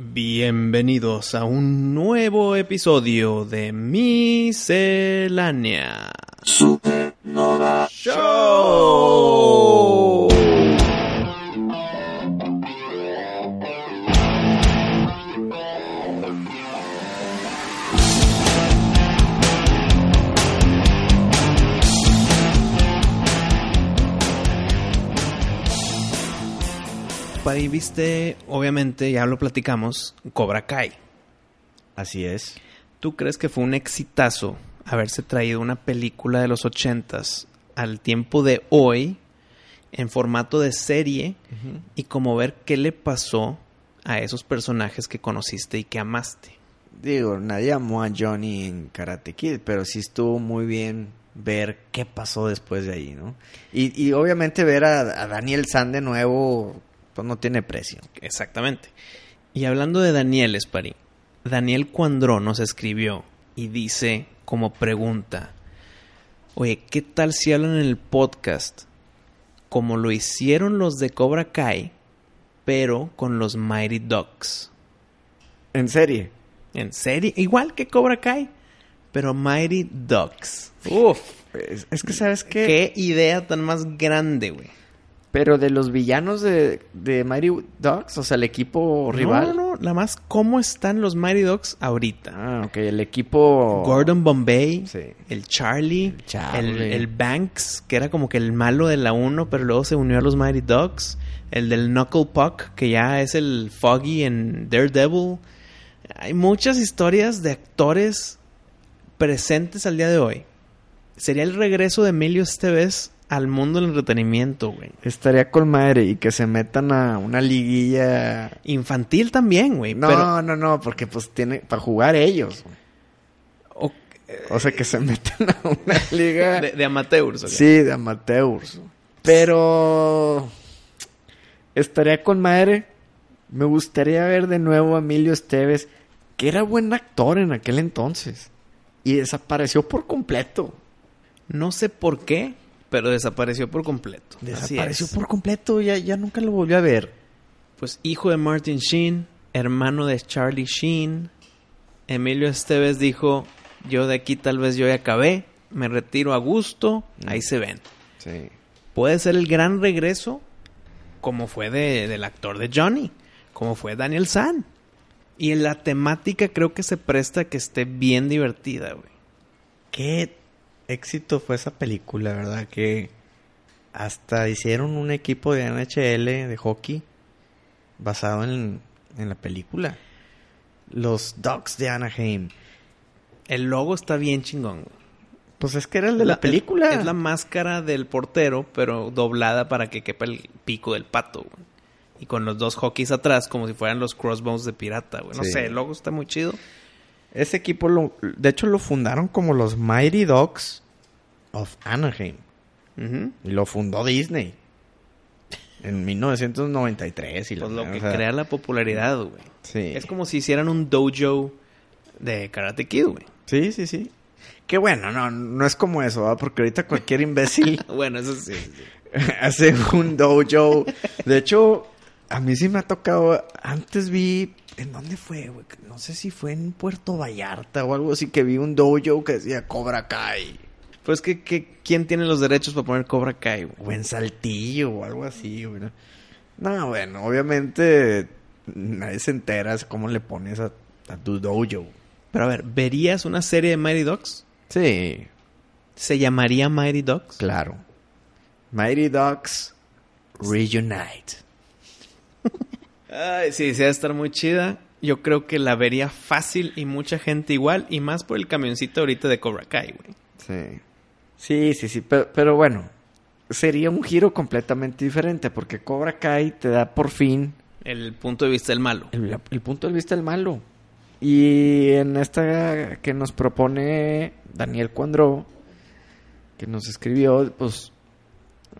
Bienvenidos a un nuevo episodio de Miscelánea Supernova Show. Viste, obviamente, ya lo platicamos, Cobra Kai. Así es. ¿Tú crees que fue un exitazo haberse traído una película de los ochentas al tiempo de hoy en formato de serie y como ver qué le pasó a esos personajes que conociste y que amaste? Digo, nadie amó a Johnny en Karate Kid, pero sí estuvo muy bien ver qué pasó después de ahí, ¿no? Y, y obviamente ver a, a Daniel San de nuevo, pues no tiene precio. Exactamente. Y hablando de Daniel Espari, Daniel Cuandró nos escribió y dice como pregunta, oye, ¿qué tal si hablan en el podcast como lo hicieron los de Cobra Kai, pero con los Mighty Ducks? ¿En serie? En serie, igual que Cobra Kai, pero Mighty Ducks. Uf, es, es que sabes qué? Qué idea tan más grande, güey. Pero de los villanos de, de Mighty Ducks, o sea, el equipo rival. No, no, no, la más cómo están los Mighty Ducks ahorita. Ah, ok, el equipo... Gordon Bombay, Sí. el Charlie, El Charlie. El, el Banks, que era como que el malo de la 1, pero luego se unió a los Mighty Ducks, el del Knuckle Puck, que ya es el Foggy en Daredevil. Hay muchas historias de actores presentes al día de hoy. Sería el regreso de Emilio Esteves al mundo del entretenimiento, güey. Estaría con madre y que se metan a una liguilla... Infantil también, güey. No, pero, no, no, porque pues tiene... Para jugar ellos. güey. o- O sea, que se metan a una liga... de, de amateurs. ¿ok? Sí, de amateurs. Pero estaría con madre. Me gustaría ver de nuevo a Emilio Esteves, que era buen actor en aquel entonces. Y desapareció por completo. No sé por qué, pero desapareció por completo. Desapareció es. por completo, ya, ya nunca lo volvió a ver. Pues hijo de Martin Sheen, hermano de Charlie Sheen. Emilio Esteves dijo, yo de aquí tal vez yo ya acabé, me retiro a gusto, ahí se ven. Sí. Puede ser el gran regreso, como fue de- del actor de Johnny, como fue Daniel San. Y en la temática creo que se presta a que esté bien divertida, güey. Qué éxito fue esa película, ¿verdad? Que hasta hicieron un equipo de NHL de hockey basado en, en la película. Los Ducks de Anaheim. El logo está bien chingón, güey. Pues es que era el de la, película. Es la máscara del portero, pero doblada para que quepa el pico del pato, güey. Y con los dos hockeys atrás, como si fueran los crossbones de pirata, güey. No Sí. sé, el logo está muy chido. Ese equipo, lo, de hecho, lo fundaron como los Mighty Ducks of Anaheim. Y lo fundó Disney. En 1993. Y Pues lo que o sea, crea la popularidad, güey. Sí. Es como si hicieran un dojo de Karate Kid, güey. Sí, sí, sí. Que bueno, no, no es como eso, ¿verdad? Porque ahorita cualquier imbécil Bueno, eso sí. sí. hace un dojo. De hecho, a mí sí me ha tocado. Antes vi. ¿En dónde fue, güey? No sé si fue en Puerto Vallarta o algo así que vi un dojo que decía Cobra Kai. Pues que, que ¿quién tiene los derechos para poner Cobra Kai? O en Saltillo o algo así, güey. ¿no? No, bueno, obviamente nadie se entera de cómo le pones a, a tu dojo. Pero a ver, ¿verías una serie de Mighty Ducks? Sí, ¿Se llamaría Mighty Ducks? claro. Mighty Ducks Reunite. Ay, sí, sí, va a estar muy chida. Yo creo que la vería fácil y mucha gente igual. Y más por el camioncito ahorita de Cobra Kai, güey. Sí. Sí, sí, sí. Pero, pero bueno, sería un giro completamente diferente porque Cobra Kai te da por fin El punto de vista del malo. el, el punto de vista del malo. Y en esta que nos propone Daniel Cuandró, que nos escribió, pues,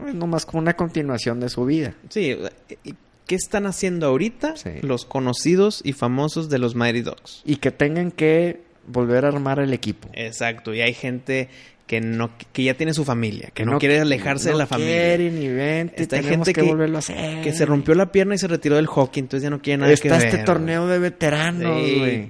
es nomás como una continuación de su vida. Sí, ¿y ¿qué están haciendo ahorita Sí. los conocidos y famosos de los Mighty Ducks? Y que tengan que volver a armar el equipo. Exacto, y hay gente que no que ya tiene su familia, que no, quiere alejarse de la familia. quiere ni vente, Está- hay gente que, que- volverlo a hacer. Que se rompió la pierna y se retiró del hockey, entonces ya no quiere nada que Está este torneo de veteranos, güey.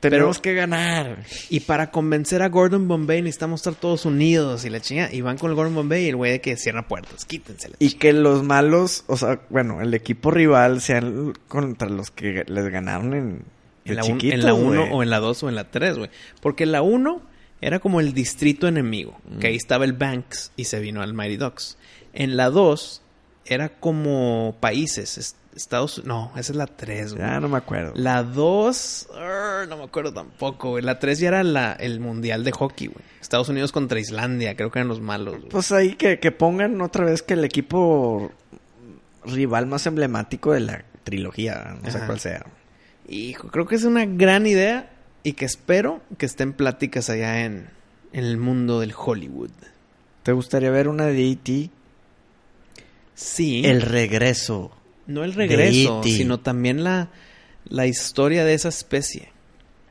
Tenemos Pero- que ganar. Y para convencer a Gordon Bombay necesitamos estar todos unidos y la chinga. Y van con el Gordon Bombay y el güey de que cierra puertas. Quítensela. Y que los malos, o sea, bueno, el equipo rival sean contra los que les ganaron en, En la, un- chiquitos, en la 1 güey. o en la 2 o en la 3, güey. Porque en la 1 era como el distrito enemigo. Que Mm. ahí estaba el Banks y se vino al Mighty Ducks. En la 2 era como países. Es- Estados No, esa es la 3, güey. Ya no me acuerdo. La 2, arr, no me acuerdo tampoco, güey. La 3 ya era la, el mundial de hockey, güey. Estados Unidos contra Islandia, creo que eran los malos, güey. Pues ahí que, que pongan otra vez que el equipo rival más emblemático de la trilogía, no sé cuál sea. Hijo, creo que es una gran idea y que espero que estén pláticas allá en, en el mundo del Hollywood. ¿Te gustaría ver una de E.T.? Sí. El regreso. No el regreso, sino también la, la historia de esa especie.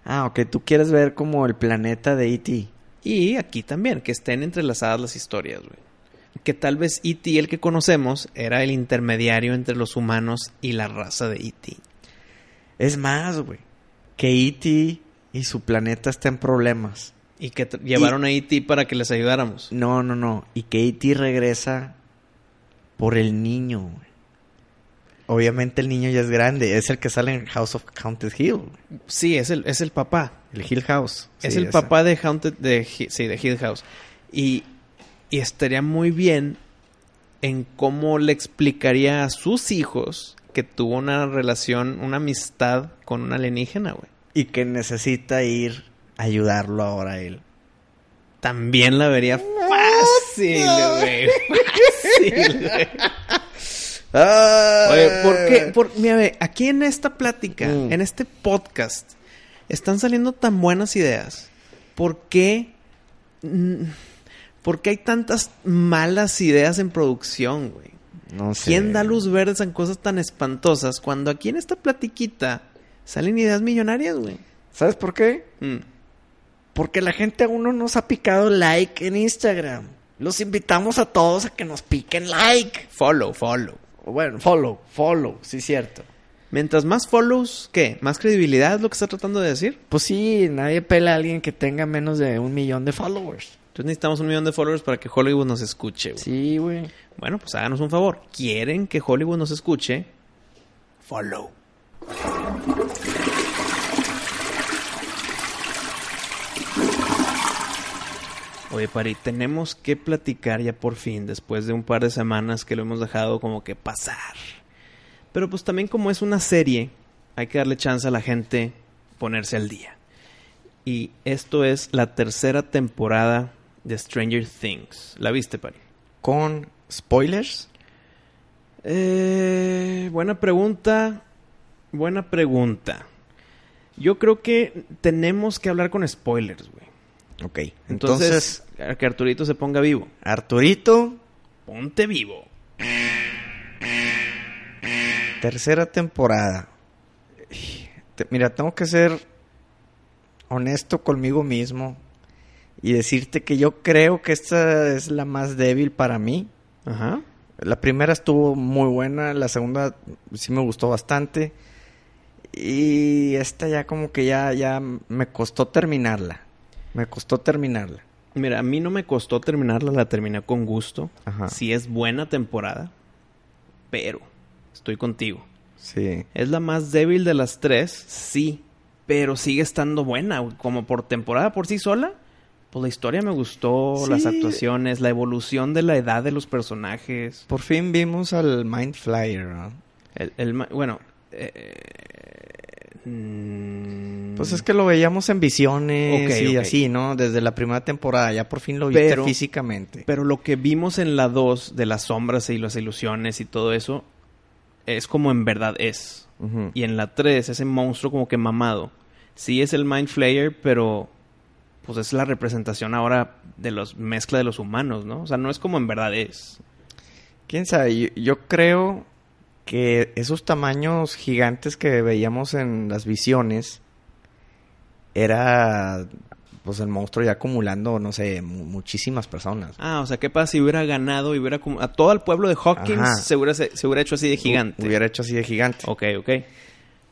Ah, ok, tú quieres ver como el planeta de E.T. Y aquí también, que estén entrelazadas las historias, güey. Que tal vez E.T., el que conocemos, era el intermediario entre los humanos y la raza de E.T. Es más, güey. Que E.T. y su planeta está en problemas. Y que llevaron a E.T. para que les ayudáramos. No, no, no. Y que E.T. regresa por el niño, güey. Obviamente el niño ya es grande. Es el que sale en House of Haunted Hill. Sí, es el, es el papá. El Hill House. Es el ese. papá de Haunted, de, sí, de Hill House. Y, y estaría muy bien en cómo le explicaría a sus hijos que tuvo una relación, una amistad con un alienígena, güey. Y que necesita ir a ayudarlo ahora a él. También la vería fácil, güey. Fácil, güey. Oye, ¿por qué? Por, mira, ve, aquí en esta plática, Mm. en este podcast, están saliendo tan buenas ideas. ¿Por qué? mm, ¿Por qué hay tantas malas ideas en producción, güey? No sé. ¿Quién da luz verde en cosas tan espantosas cuando aquí en esta platiquita salen ideas millonarias, güey? ¿Sabes por qué? Mm. Porque la gente aún no nos ha picado like en Instagram. Los invitamos a todos a que nos piquen like. Follow, follow. Bueno, follow, follow, sí, cierto. Mientras más follows, ¿qué? ¿Más credibilidad es lo que está tratando de decir? Pues sí, nadie pela a alguien que tenga menos de un millón de followers. Entonces necesitamos un millón de followers para que Hollywood nos escuche, güey. Sí, güey. Bueno, pues háganos un favor. ¿Quieren que Hollywood nos escuche? Follow. Oye, Pari, tenemos que platicar ya por fin, después de un par de semanas que lo hemos dejado como que pasar. Pero pues también como es una serie, hay que darle chance a la gente ponerse al día. Y esto es la tercera temporada de Stranger Things. ¿La viste, Pari? Con spoilers. Eh, buena pregunta. Buena pregunta. Yo creo que tenemos que hablar con spoilers, güey. Ok. Entonces, Entonces, que Arturito se ponga vivo. Arturito, Ponte vivo. tercera temporada. Te- mira, tengo que ser honesto conmigo mismo y decirte que yo creo que esta es la más débil para mí. Ajá. La primera estuvo muy buena, la segunda sí me gustó bastante. Y esta ya como que ya, ya me costó terminarla. Me costó terminarla. Mira, a mí no me costó terminarla, la terminé con gusto. Ajá. Sí es buena temporada, pero estoy contigo. Sí. ¿Es la más débil de las tres? Sí, pero sigue estando buena. Como por temporada por sí sola, pues la historia me gustó, Sí. las actuaciones, la evolución de la edad de los personajes. Por fin vimos al Mind Flyer, ¿no? El, el bueno, eh, mm, Pues es que lo veíamos en visiones y así, ¿no? Desde la primera temporada, ya por fin lo viste Pero- físicamente. Pero lo que vimos en la 2 de las sombras y las ilusiones y todo eso, es como en verdad es. Y en la 3, ese monstruo como que mamado. Sí es el Mind Flayer, pero pues es la representación ahora de los mezcla de los humanos, ¿no? O sea, no es como en verdad es. ¿Quién sabe? Yo, yo creo que esos tamaños gigantes que veíamos en las visiones era pues el monstruo ya acumulando, no sé, mu- muchísimas personas. Ah, o sea, ¿qué pasa si hubiera ganado y hubiera... A todo el pueblo de Hawkins Ajá. se hubiera, se, se hubiera hecho así de gigante. Hubiera hecho así de gigante. Ok, ok.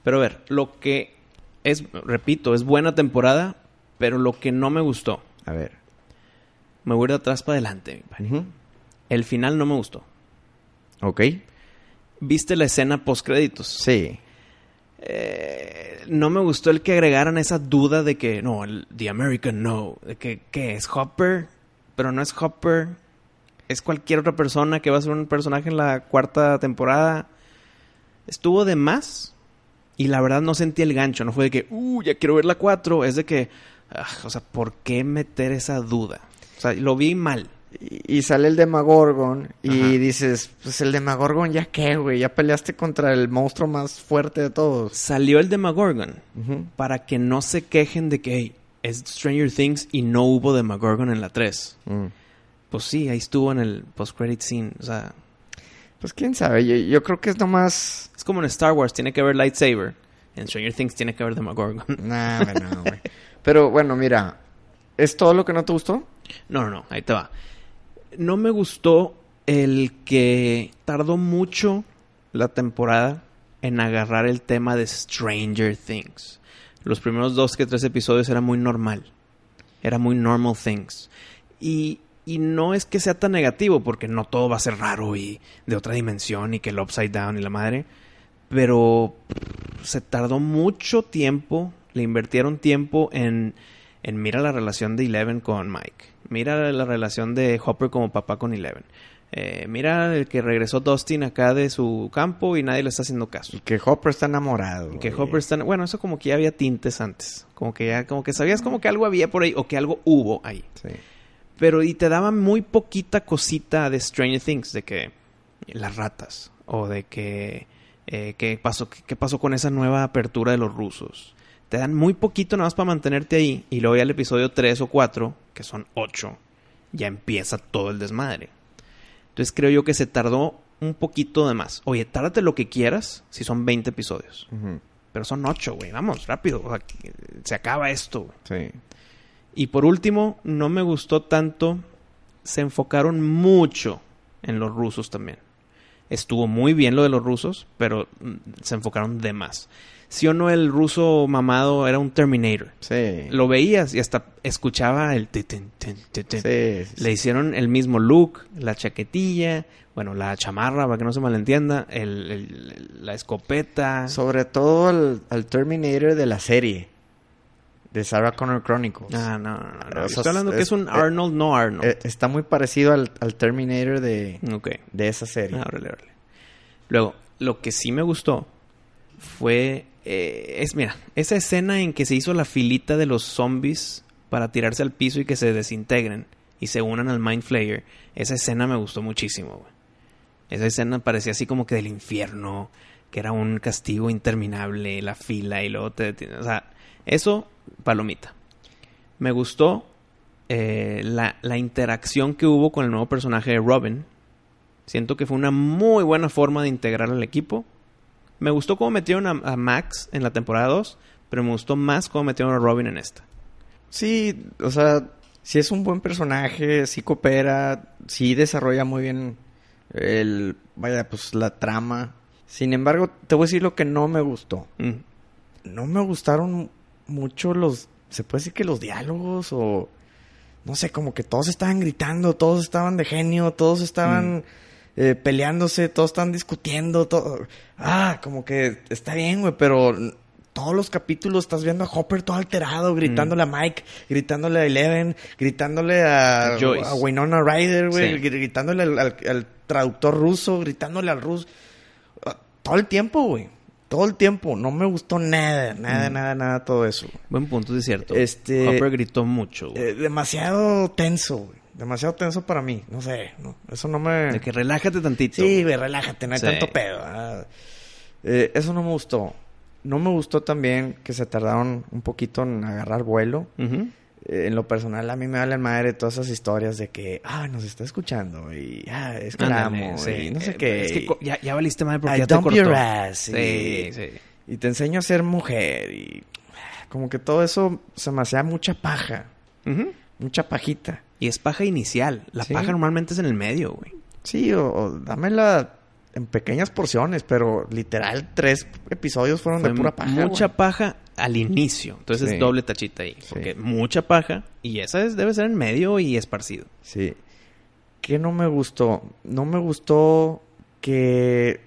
Pero a ver, lo que es, repito, es buena temporada, pero lo que no me gustó, A ver. me voy de atrás para adelante. mi. Ujú. El final no me gustó. Ok. ¿Viste la escena post créditos? Sí. Eh, no me gustó el que agregaran esa duda de que no, el The American no, de que ¿qué es Hopper, pero no es Hopper, es cualquier otra persona que va a ser un personaje en la cuarta temporada. Estuvo de más y la verdad no sentí el gancho, no fue de que, uh, ya quiero ver la 4, es de que, ah, o sea, ¿por qué meter esa duda? O sea, lo vi mal. Y, sale el Demagorgon y Ajá. dices, pues el Demagorgon ya qué, güey, ya peleaste contra el monstruo más fuerte de todos. Salió el Demogorgon Ujú. para que no se quejen de que hey, es Stranger Things y no hubo Demogorgon en la 3. Mm. Pues sí, ahí estuvo en el post-credit scene. O sea, Pues quién sabe, yo, yo creo que es nomás... es como en Star Wars, tiene que haber lightsaber. En Stranger Things tiene que haber Demogorgon. Nah, no, güey. Pero bueno, mira, ¿es todo lo que no te gustó? No, no, no, ahí te va. No me gustó el que tardó mucho la temporada en agarrar el tema de Stranger Things. Los primeros dos que tres episodios era muy normal. Era muy normal things. Y, y no es que sea tan negativo, porque no todo va a ser raro y de otra dimensión y que el upside down y la madre. Pero se tardó mucho tiempo, le invirtieron tiempo en, en mira la relación de Eleven con Mike. Mira la relación de Hopper como papá con Eleven. Eh, mira el que regresó Dustin acá de su campo y nadie le está haciendo caso. Y que Hopper está enamorado. Y que. Hopper está... Bueno, eso como que ya había tintes antes. Como que ya... Como que sabías como que algo había por ahí o que algo hubo ahí. Sí. Pero y te daba muy poquita cosita de Stranger Things, de que las ratas, o de que eh, qué pasó, qué pasó con esa nueva apertura de los rusos. Te dan muy poquito nada más para mantenerte ahí, y luego ya el episodio 3 o 4, que son 8, ya empieza todo el desmadre. Entonces creo yo que se tardó un poquito de más. Oye, tárdate lo que quieras si son 20 episodios. Pero son 8, güey. Vamos, rápido. O sea, que- se acaba esto, güey. Sí. Y por último, no me gustó tanto. Se enfocaron mucho en los rusos también. Estuvo muy bien lo de los rusos, pero mm, se enfocaron de más. Si o no, el ruso mamado era un Terminator. Sí. Lo veías y hasta escuchaba el tin, tin, tin. Sí, sí, Le hicieron el mismo look, la chaquetilla, bueno, la chamarra, para que no se malentienda, el- el- la escopeta. Sobre todo al, al Terminator de la serie. De Sarah Connor Chronicles. Ah, no, no, no. no. O sea, Estoy hablando que es- un eh, Arnold, no Arnold. Eh, está muy parecido al, al Terminator de, ok. de esa serie. Ah, órale, órale. Luego, lo que sí me gustó fue. Eh, es, mira, esa escena en que se hizo la filita de los zombies para tirarse al piso y que se desintegren y se unan al Mind Flayer. Esa escena me gustó muchísimo. Esa escena parecía así como que del infierno, que era un castigo interminable, la fila y luego te. O sea, eso, palomita. Me gustó eh, la, la interacción que hubo con el nuevo personaje de Robin. Siento que fue una muy buena forma de integrar al equipo. Me gustó cómo metieron a, a Max en la temporada 2, pero me gustó más cómo metieron a Robin en esta. Sí, o sea, sí es un buen personaje, sí coopera, sí desarrolla muy bien el, vaya, pues la trama. Sin embargo, te voy a decir lo que no me gustó. Mm. No me gustaron mucho los, se puede decir que los diálogos o, no sé, como que todos estaban gritando, todos estaban de genio, todos estaban eh, peleándose, todos estaban discutiendo, todo. Ah, como que está bien, güey, pero todos los capítulos estás viendo a Hopper todo alterado, gritándole a Mike, gritándole a Eleven, gritándole a, A Joyce. a Winona Ryder, güey, Sí. gritándole al, al- al traductor ruso, gritándole al ruso. Ah, Todo el tiempo, güey. Todo el tiempo. No me gustó nada, nada, Mm. nada, nada, todo eso. Buen punto, es cierto. Este- Hopper gritó mucho. güey. Eh, demasiado tenso, güey. Demasiado tenso para mí. No sé, no, eso no me... de que relájate tantito. Sí, güey, relájate, no hay Sí. tanto pedo. ah. Eh, eso no me gustó. No me gustó también que se tardaron un poquito en agarrar vuelo. Eh, en lo personal, a mí me vale madre todas esas historias de que, ah, nos está escuchando y, ah, es que Ándale, amo sí. y no sé Eh, qué. Es que ya, ya valiste mal porque I ya te cortó. your ass, Sí, y- sí. Y te enseño a ser mujer y como que todo eso se me hacía mucha paja. Mucha pajita. Y es paja inicial. La Sí. paja normalmente es en el medio, güey. Sí, o, o dámela en pequeñas porciones, pero literal tres episodios fueron Fue de pura paja. mucha güey. paja al inicio. Entonces Sí. es doble tachita ahí. Sí. Porque mucha paja. Y esa es, debe ser en medio y esparcido. Sí. ¿Qué no me gustó? No me gustó que...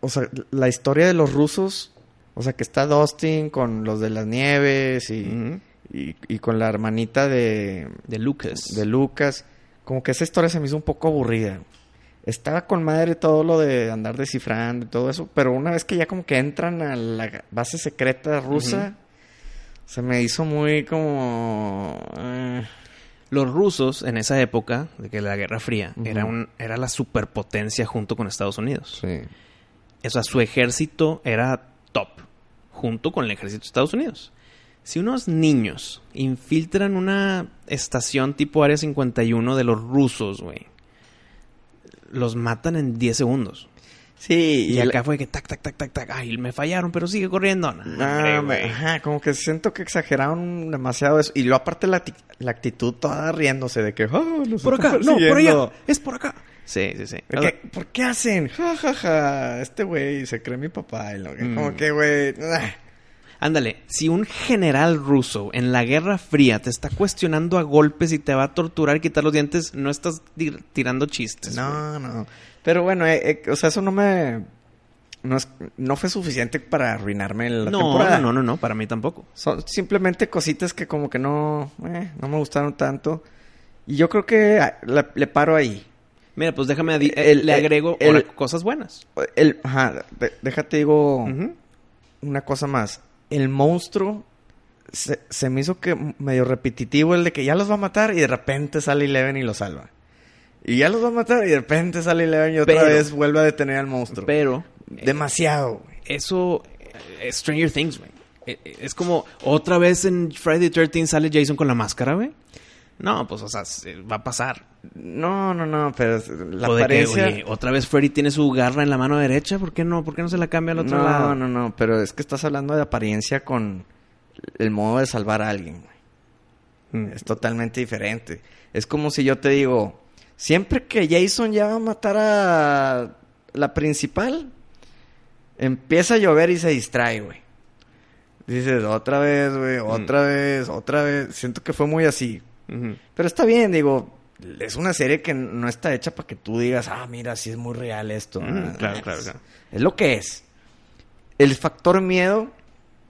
O sea, la historia de los rusos... O sea, que está Dustin con los de las nieves y. y, y con la hermanita de, De Lucas. de Lucas. Como que esa historia se me hizo un poco aburrida. Estaba con madre todo lo de andar descifrando y todo eso, pero una vez que ya como que entran a la base secreta rusa, se me hizo muy como... eh, Los rusos en esa época, de que la Guerra Fría, era, un, era la superpotencia junto con Estados Unidos. sí. O sea, su ejército era top, junto con el ejército de Estados Unidos. Si unos niños infiltran una estación tipo Área 51 de los rusos, güey, los matan en 10 segundos. Sí, Y, acá fue que tac, tac, tac, tac, tac. Ay, me fallaron, pero sigue corriendo. No, No, hombre, ajá, como que siento que exageraron demasiado eso. Y luego aparte la, la actitud toda riéndose de que... "Ah, nos Por acá, no, por persiguiendo". allá. Es por acá. Sí, sí, sí. ¿Por qué hacen? Ja, ja, ja. Este güey se cree mi papá. Y lo que- Mm. Como que, güey... Ándale, si un general ruso en la Guerra Fría te está cuestionando a golpes y te va a torturar y quitar los dientes, no estás tir- tirando chistes. No, no. Pero bueno, eh, eh, o sea, eso no me... No, es- no fue suficiente para arruinarme la no, temporada. no, no, no, para mí tampoco. Son simplemente cositas que como que no... eh, no me gustaron tanto. Y yo creo que ah, la- le paro ahí. Mira, pues déjame, adi- El- le el- agrego el- cosas buenas. El, ajá, de- déjate digo Ujú. una cosa más. El monstruo se, se me hizo que medio repetitivo el de que ya los va a matar y de repente sale Eleven y lo salva. Y ya los va a matar y de repente sale Eleven y otra Pero- vez vuelve a detener al monstruo. Pero Demasiado, güey. eso eh, es Stranger Things, güey. Eh, eh, Es como otra vez en Friday the 13 sale Jason con la máscara, güey. No, pues, o sea, se- va a pasar. No, no, no, pero la o de que, apariencia... oye, otra vez Freddy tiene su garra en la mano derecha. ¿Por qué no? ¿Por qué no se la cambia al otro no, lado? no, no, pero es que estás hablando de apariencia con el modo de salvar a alguien, güey. Mm. Es totalmente diferente. Es como si yo te digo, siempre que Jason ya va a matar a la principal, empieza a llover y se distrae, güey. Dices, otra vez, güey, otra vez, otra vez. Siento que fue muy así. Pero está bien, digo, es una serie que no está hecha para que tú digas, ah, mira, sí es muy real esto. Mm, Ah, claro, es- claro, claro. Es lo que es. El factor miedo,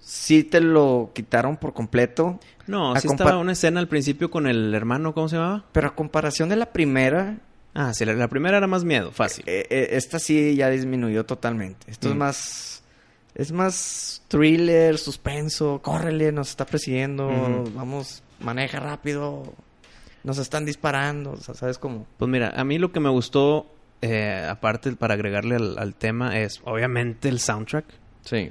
sí te lo quitaron por completo. No, A sí estaba una escena al principio con el hermano, ¿cómo se llamaba? Pero a comparación de la primera, Ah, sí, la, la primera era más miedo, fácil. eh, eh, esta sí ya disminuyó totalmente. Esto es Mm. más. Es más thriller, suspenso. Córrele, nos está persiguiendo. Ujú. Vamos, maneja rápido. Nos están disparando. O sea, ¿sabes cómo? Pues mira, a mí lo que me gustó, eh, aparte para agregarle al, al tema, es obviamente el soundtrack. Sí.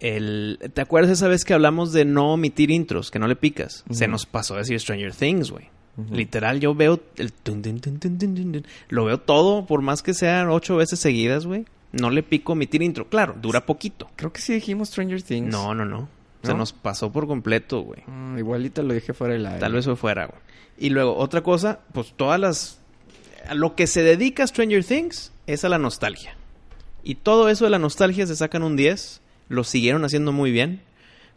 El, ¿Te acuerdas esa vez que hablamos de no omitir intros, que no le picas? Se nos pasó a decir Stranger Things, güey. Literal, yo veo el... tun. Lo veo todo, por más que sean ocho veces seguidas, güey. No le pico omitir intro. Claro, dura poquito. Creo que sí dijimos Stranger Things. No, no, no. Se ¿No? nos pasó por completo, güey. Mm, igualito lo dije fuera del aire. Tal vez fue fuera, güey. Y luego, otra cosa, pues todas las... A lo que se dedica Stranger Things es a la nostalgia. Y todo eso de la nostalgia se sacan un 10. Lo siguieron haciendo muy bien.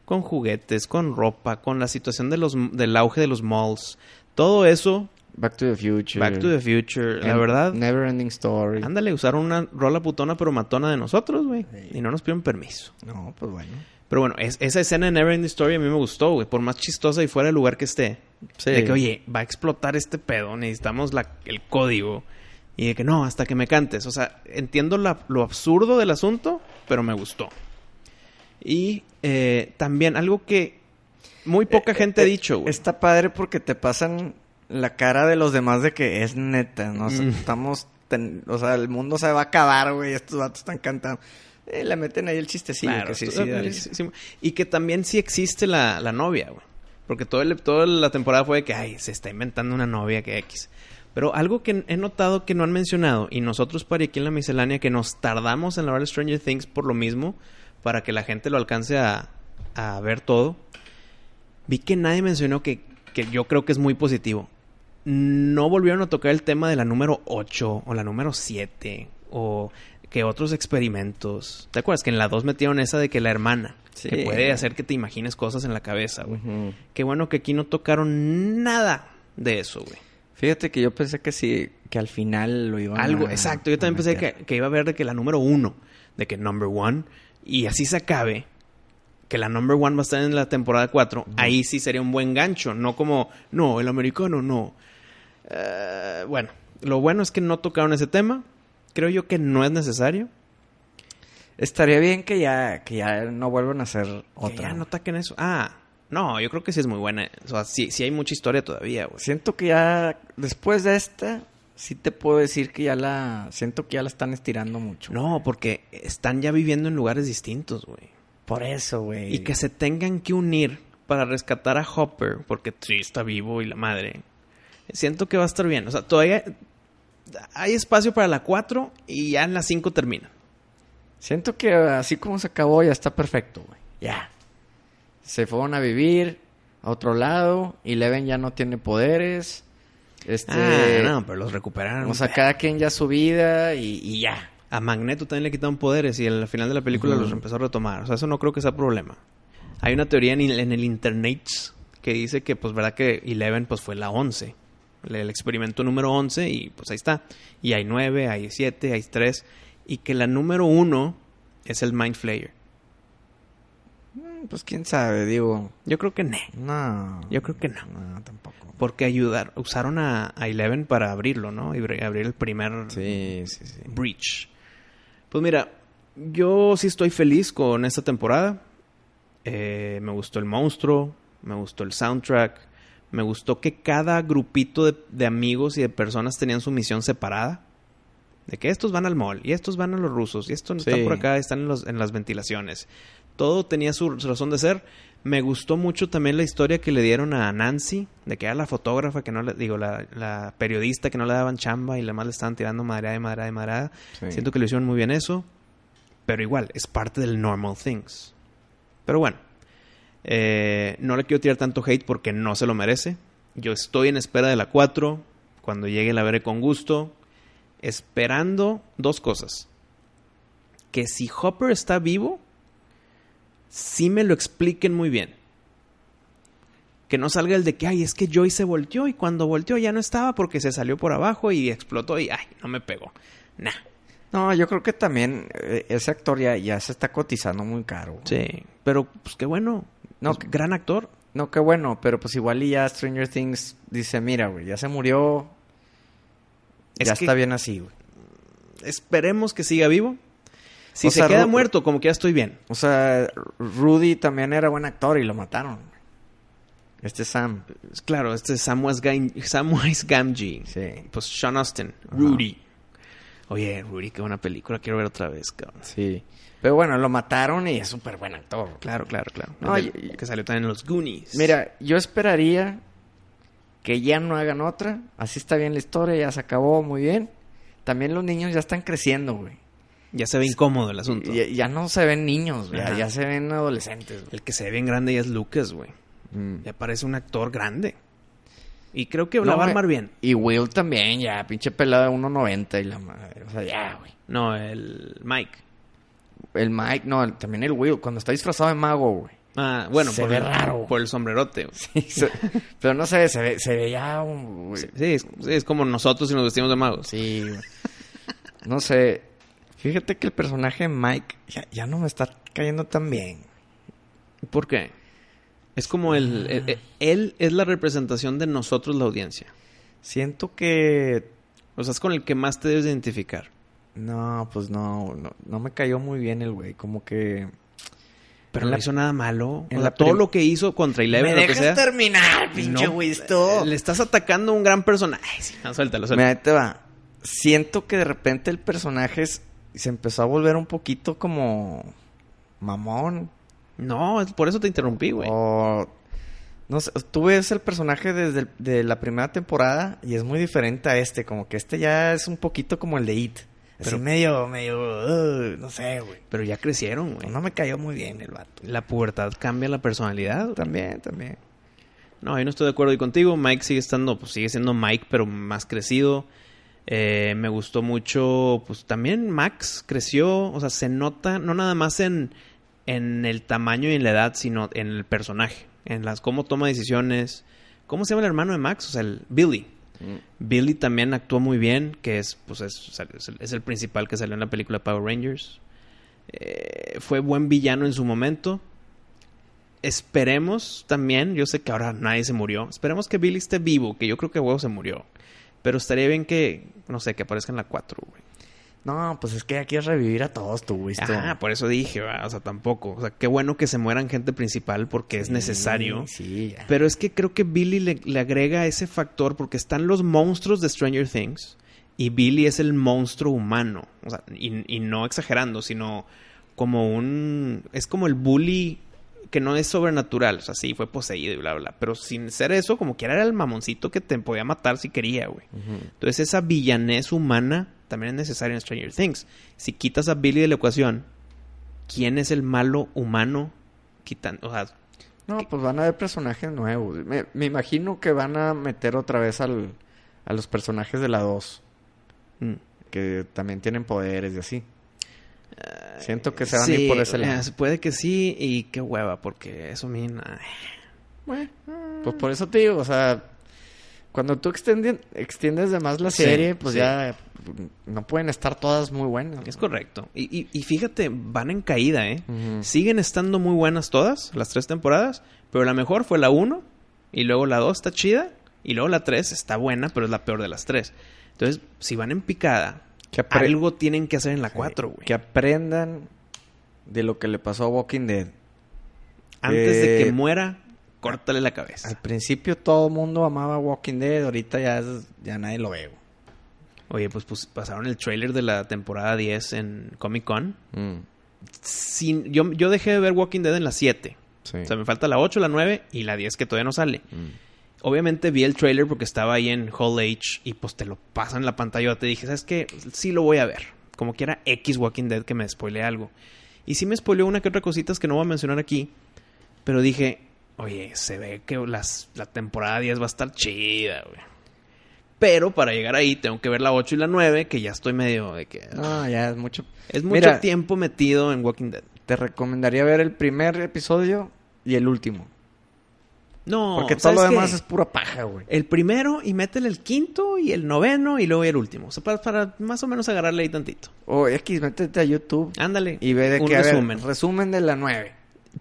Con juguetes, con ropa, con la situación de los, del auge de los malls. Todo eso, Back to the Future. Back to the Future. La verdad, Never Ending Story. ándale, usaron una rola putona pero matona de nosotros, güey. Sí. Y no nos pidieron permiso. No, pues bueno. Pero bueno, es- esa escena de Never Ending Story a mí me gustó, güey. Por más chistosa y fuera del lugar que esté. Sí. De que, oye, va a explotar este pedo, necesitamos la, el código. Y de que no, hasta que me cantes. O sea, entiendo la- lo absurdo del asunto, pero me gustó. Y eh, también algo que muy poca Eh, gente eh, ha dicho, güey. Está padre porque te pasan la cara de los demás de que es neta, ¿no? O sea, Mm. Estamos... ten- o sea, el mundo se va a acabar, güey. Estos vatos están cantando. Eh, le meten ahí el chistecillo. Claro, que sí, sí, sí. Y que también sí existe la, la novia, güey. Porque todo el- toda la temporada fue de que, ay, se está inventando una novia que X. Pero algo que he notado que no han mencionado, y nosotros para aquí en la miscelánea, que nos tardamos en hablar Stranger Things por lo mismo, para que la gente lo alcance a, a ver todo, vi que nadie mencionó que que yo creo que es muy positivo. No volvieron a tocar el tema de la número 8 o la número 7 o que otros experimentos. ¿Te acuerdas que en la 2 metieron esa de que la hermana, Sí. que puede hacer que te imagines cosas en la cabeza, güey? Qué bueno que aquí no tocaron nada de eso, güey. Fíjate que yo pensé que sí, que al final lo iban Algo, a- exacto. Yo también pensé que, que iba a haber de que la número uno, de que number one, y así se acabe, que la number one va a estar en la temporada 4, ahí sí sería un buen gancho, no como, no, el americano no. Eh, bueno, lo bueno es que no tocaron ese tema. Creo yo que no es necesario. Estaría bien que ya, que ya no vuelvan a hacer Que otra. ya no ataquen eso. Ah, no, yo creo que sí es muy buena. O sea, sí, sí hay mucha historia todavía, güey. Siento que ya, después de esta, sí te puedo decir que ya la, siento que ya la están estirando mucho. No, porque están ya viviendo en lugares distintos, güey. Por eso, güey. Y que se tengan que unir para rescatar a Hopper, porque sí está vivo y la madre. Siento que va a estar bien. O sea, todavía hay espacio para la 4 y ya en la 5 termina. Siento que así como se acabó ya está perfecto, güey. Ya. Se fueron a vivir a otro lado. Eleven ya no tiene poderes. Este... Ah, no, pero los recuperaron. O sea, cada quien ya su vida y, y ya. A Magneto también le quitaron poderes y al final de la película los empezó a retomar. O sea, eso no creo que sea problema. Hay una teoría en, el- en el internet que dice que, pues, verdad que Eleven, pues, fue la 11. El, experimento número 11 y, pues, ahí está. Y hay 9, hay 7, hay 3. Y que la número 1 es el Mind Flayer. Mm, Pues quién sabe, digo. Yo creo que no. No. Yo creo que no. No, tampoco. Porque ayudar, usaron a, a Eleven para abrirlo, ¿no? Y abrir abrir el primer Sí, sí, sí. Breach. Pues mira, yo sí estoy feliz con esta temporada. Eh, me gustó el monstruo, me gustó el soundtrack, me gustó que cada grupito de, de amigos y de personas tenían su misión separada. De que estos van al mall, y estos van a los rusos, y estos Sí. están por acá, están en, los- en las ventilaciones. Todo tenía su, razón de ser. Me gustó mucho también la historia que le dieron a Nancy, de que era la fotógrafa, que no le, digo, la, la periodista que no le daban chamba y la más le estaban tirando madreada y madreada y madreada. Sí. Siento que lo hicieron muy bien eso. Pero igual, es parte del normal things. Pero bueno, eh, no le quiero tirar tanto hate porque no se lo merece. Yo estoy en espera de la 4. Cuando llegue la veré con gusto. Esperando dos cosas. Que si Hopper está vivo, sí me lo expliquen muy bien. Que no salga el de que, ay, es que Joy se volteó y cuando volteó ya no estaba porque se salió por abajo y explotó y, ay, no me pegó. Nah. No, yo creo que también eh, ese actor ya, ya se está cotizando muy caro. Sí, pero pues qué bueno. No, Pues, gran actor. No, qué bueno, pero pues igual y ya Stranger Things dice, mira, güey, ya se murió. Es ya está bien así, güey. Esperemos que siga vivo. Si O se sea, queda Ru- muerto, como que ya estoy bien. O sea, Rudy también era buen actor y lo mataron. Este Sam. Claro, este es Samwise, Gam- Samwise Gamgee. Sí. Pues Sean Austin, Ajá. Rudy. Oye, Rudy, qué buena película. Quiero ver otra vez, cabrón. Sí. Pero bueno, lo mataron y es súper buen actor. Claro, claro, claro. No, El que salió también en los Goonies. Mira, yo esperaría que ya no hagan otra. Así está bien la historia, ya se acabó muy bien. También los niños ya están creciendo, güey. Ya se ve incómodo el asunto. Ya, ya no se ven niños, güey. Ya, se ven adolescentes, güey. El que se ve bien grande ya es Lucas, güey. Mm. Ya parece un actor grande. Y creo que No, la va a armar bien. Y Will también, ya, pinche pelada de 1.90 y la madre. O sea, ya, güey. No, el Mike. El Mike, no, el- también el Will, cuando está disfrazado de mago, güey. Ah, bueno, Se por, ve el, raro. por el sombrerote. Sí, se- pero no sé, se ve, se ve ya un... Sí, sí, es, sí, es como nosotros si nos vestimos de magos. Sí, güey. No sé. Fíjate que el personaje de Mike ya, ya no me está cayendo tan bien. ¿Por qué? Es como el, el- el- Él es la representación de nosotros, la audiencia. Siento que... O sea, es con el que más te debes identificar. No, pues no, no, no me cayó muy bien el güey. Como que... Pero En no la- hizo nada malo. en O sea, la todo lo que hizo contra Eleven, lo que sea. terminar, no, eh, Le estás atacando a un gran personaje. Ay, sí, no, suéltalo, Mira, suéltalo. ahí te va. Siento que de repente el personaje es- se empezó a volver un poquito como mamón. No, es- por eso te interrumpí, güey. O no sé, tú ves el personaje desde el- de la primera temporada y es muy diferente a este, como que este ya es un poquito como el de It. Así Pero- medio, medio, uh, no sé, güey. Pero ya crecieron, güey. No me cayó muy bien el vato. La pubertad cambia la personalidad. güey. También, también. No, yo no estoy de acuerdo ahí contigo. Mike sigue estando, pues sigue siendo Mike, pero más crecido. Eh, me gustó mucho, pues también Max creció, o sea, se nota, no nada más en, en el tamaño y en la edad, sino en el personaje, en las cómo toma decisiones. ¿Cómo se llama el hermano de Max? O sea, el Billy. Mm. Billy también actuó muy bien, que es, pues es, es el principal que salió en la película Power Rangers. Eh, fue buen villano en su momento. Esperemos también, yo sé que ahora nadie se murió. Esperemos que Billy esté vivo, que yo creo que huevo se murió. Pero estaría bien que, no sé, que aparezca en la 4, güey. No, pues es que ya quieres revivir a todos tú, ¿viste? Ah, por eso dije, o sea, tampoco. O sea, qué bueno que se mueran gente principal porque es necesario. Sí, ya. Pero es que creo que Billy le, le agrega ese factor porque están los monstruos de Stranger Things y Billy es el monstruo humano. O sea, y, y no exagerando, sino como un... Es como el bully que no es sobrenatural. O sea, sí, fue poseído y bla, bla. Pero sin ser eso, como quiera era el mamoncito que te podía matar si quería, güey. Entonces esa villanez humana también es necesaria en Stranger Things. Si quitas a Billy de la ecuación, ¿quién es el malo humano? Quitan, o sea, No, pues van a haber personajes nuevos. Me, me imagino que van a meter otra vez al, a los personajes de la 2, mm. que también tienen poderes y así. Siento que se van a ir por ese lado. eh, puede que sí y qué hueva, porque eso a mí... nah. Bueno, pues por eso te digo, o sea, cuando tú extiendes, extiendes de más la Sí, serie, pues sí. ya no pueden estar todas muy buenas. Es correcto. Y, y- y fíjate, van en caída, ¿eh? Siguen estando muy buenas todas, las tres temporadas, pero la mejor fue la 1, y luego la 2 está chida, y luego la 3 está buena, pero es la peor de las tres. Entonces, si van en picada, Que algo tienen que hacer en la 4, güey. Que aprendan de lo que le pasó a Walking Dead. Antes de que Eh, muera, córtale la cabeza. Al principio todo el mundo amaba Walking Dead, ahorita ya, es- ya nadie lo ve. Oye, pues, pues, pasaron el trailer de la temporada 10 en Comic Con. Sin, yo, yo dejé de ver Walking Dead en la 7. Sí. O sea, me falta la 8, la 9 y la 10 que todavía no sale. Mm. Obviamente vi el trailer porque estaba ahí en Hall H y pues te lo pasan en la pantalla. Te dije, ¿sabes qué? Sí lo voy a ver. Como quiera X Walking Dead que me spoile algo. Y sí me spoileó una que otra cositas que no voy a mencionar aquí. Pero dije, oye, se ve que las, la temporada 10 va a estar chida, güey. Pero para llegar ahí tengo que ver la 8 y la 9, que ya estoy medio de que... No, ya es mucho. Es mucho Mira, tiempo metido en Walking Dead. Te recomendaría ver el primer episodio y el último. No, porque todo ¿sabes lo demás es pura paja, güey. El primero y métele el quinto y el noveno y luego el último. O sea, para, para más o menos agarrarle ahí tantito. O X, métete a YouTube Ándale. y ve de un ver, resumen. resumen de la 9.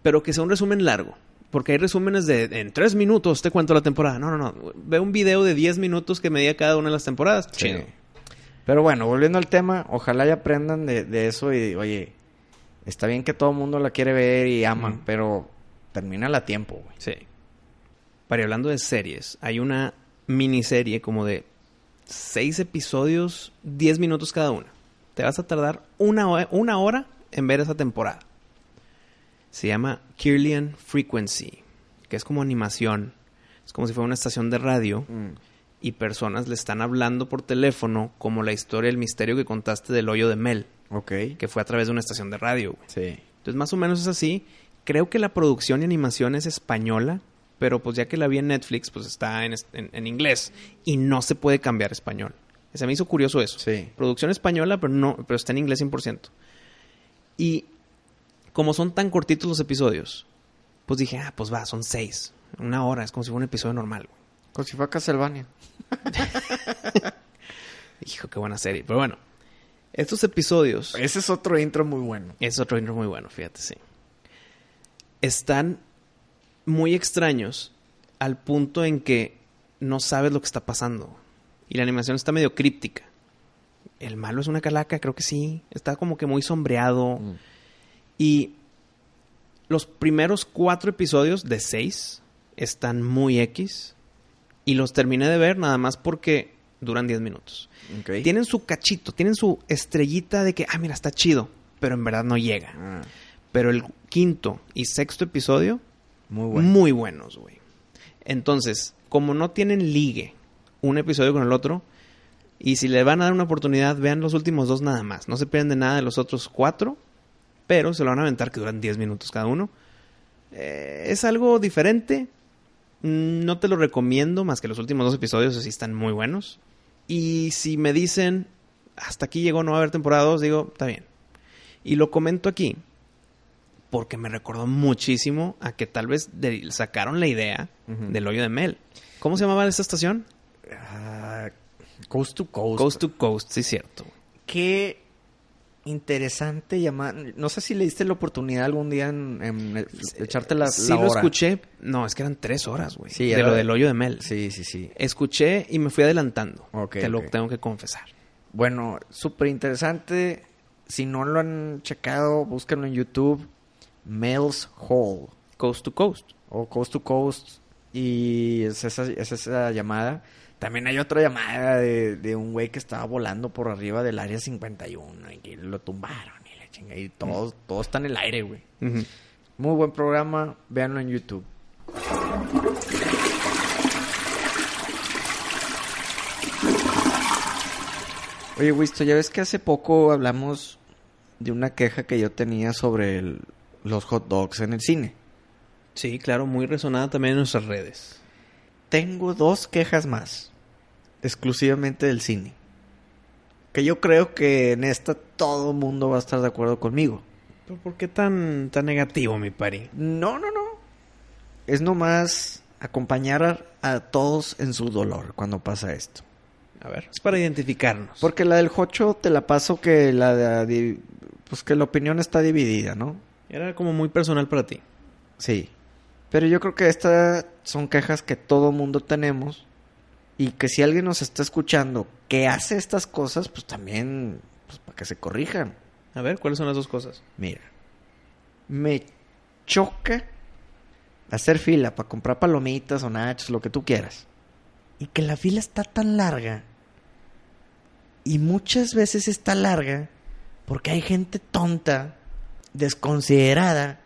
Pero que sea un resumen largo. Porque hay resúmenes de en tres minutos te cuento la temporada. No, no, no. Ve un video de 10 minutos que me diga cada una de las temporadas. Chido. Pero bueno, volviendo al tema, ojalá y aprendan de, de eso y, oye, está bien que todo el mundo la quiere ver y ama, Ujú. pero termínala a tiempo, güey. Sí. Para y hablando de series, hay una miniserie como de seis episodios, 10 minutos cada una. Te vas a tardar una, una hora en ver esa temporada. Se llama Kirlian Frequency, que es como animación. Es como si fuera una estación de radio y personas le están hablando por teléfono como la historia del misterio que contaste del hoyo de Mel, Ok. que fue a través de una estación de radio. güey. Sí. Entonces, más o menos es así. Creo que la producción y animación es española, pero pues ya que la vi en Netflix, pues está en, en- en inglés y no se puede cambiar a español. Se me hizo curioso eso. Sí. Producción española, pero no, pero está en inglés 100%. Y como son tan cortitos los episodios, pues dije, ah, pues va, son seis. Una hora, es como si fuera un episodio normal. güey. Como si fuera Castlevania. Hijo, qué buena serie. Pero bueno, estos episodios... Ese es otro intro muy bueno. Es otro intro muy bueno, fíjate, sí. Están muy extraños al punto en que no sabes lo que está pasando. Y la animación está medio críptica. El malo es una calaca, creo que sí. Está como que muy sombreado. Mm. Y los primeros cuatro episodios de seis están muy X. Y los terminé de ver nada más porque duran 10 minutos. Tienen su cachito, tienen su estrellita de que, ah, mira, está chido. Pero en verdad no llega. Ah, Pero el quinto y sexto episodio, muy bueno. muy buenos, güey. Entonces, como no tienen ligue un episodio con el otro, y si le van a dar una oportunidad, vean los últimos dos nada más. No se pierden de nada de los otros cuatro, pero se lo van a aventar que duran 10 minutos cada uno. Eh, es algo diferente, Mm, No te lo recomiendo, más que los últimos dos episodios así están muy buenos. Y si me dicen, hasta aquí llegó, no va a haber temporada 2, digo, está bien. Y lo comento aquí porque me recordó muchísimo a que tal vez de- sacaron la idea del hoyo de Mel. ¿Cómo se llamaba esa estación? Ah, coast to coast. Coast to Coast, sí, cierto. Qué interesante llamar. No sé si le diste la oportunidad algún día en, en echarte la, sí la lo escuché. No, es que eran tres horas, güey. Sí, de lo del hoyo de Mel. Sí, sí, sí. Escuché y me fui adelantando. Ok, te lo tengo que confesar. Bueno, súper interesante. Si no lo han checado, búsquenlo en YouTube. Mel's Hall. Coast to Coast. o Coast to Coast y es esa, es esa llamada. También hay otra llamada de, de un güey que estaba volando por arriba del área 51 y que lo tumbaron y la chinga y todo, todo está en el aire, güey. Muy buen programa, véanlo en YouTube. Oye, Wisto, ya ves que hace poco hablamos de una queja que yo tenía sobre el- los hot dogs en el cine. Sí, claro, muy resonada también en nuestras redes. Tengo dos quejas más, exclusivamente del cine. Que yo creo que en esta todo el mundo va a estar de acuerdo conmigo. ¿Pero por qué tan, tan negativo, mi pari? No, no, no. Es nomás acompañar a, a todos en su dolor cuando pasa esto. A ver, es para identificarnos. Porque la del Jocho te la paso que la de... Pues que la opinión está dividida, ¿no? Era como muy personal para ti. Sí. Pero yo creo que estas son quejas que todo mundo tenemos. Y que si alguien nos está escuchando que hace estas cosas, pues también, pues para que se corrijan. A ver, ¿cuáles son las dos cosas? Mira, me choca hacer fila para comprar palomitas o nachos, lo que tú quieras. Y que la fila está tan larga. Y muchas veces está larga porque hay gente tonta, desconsiderada,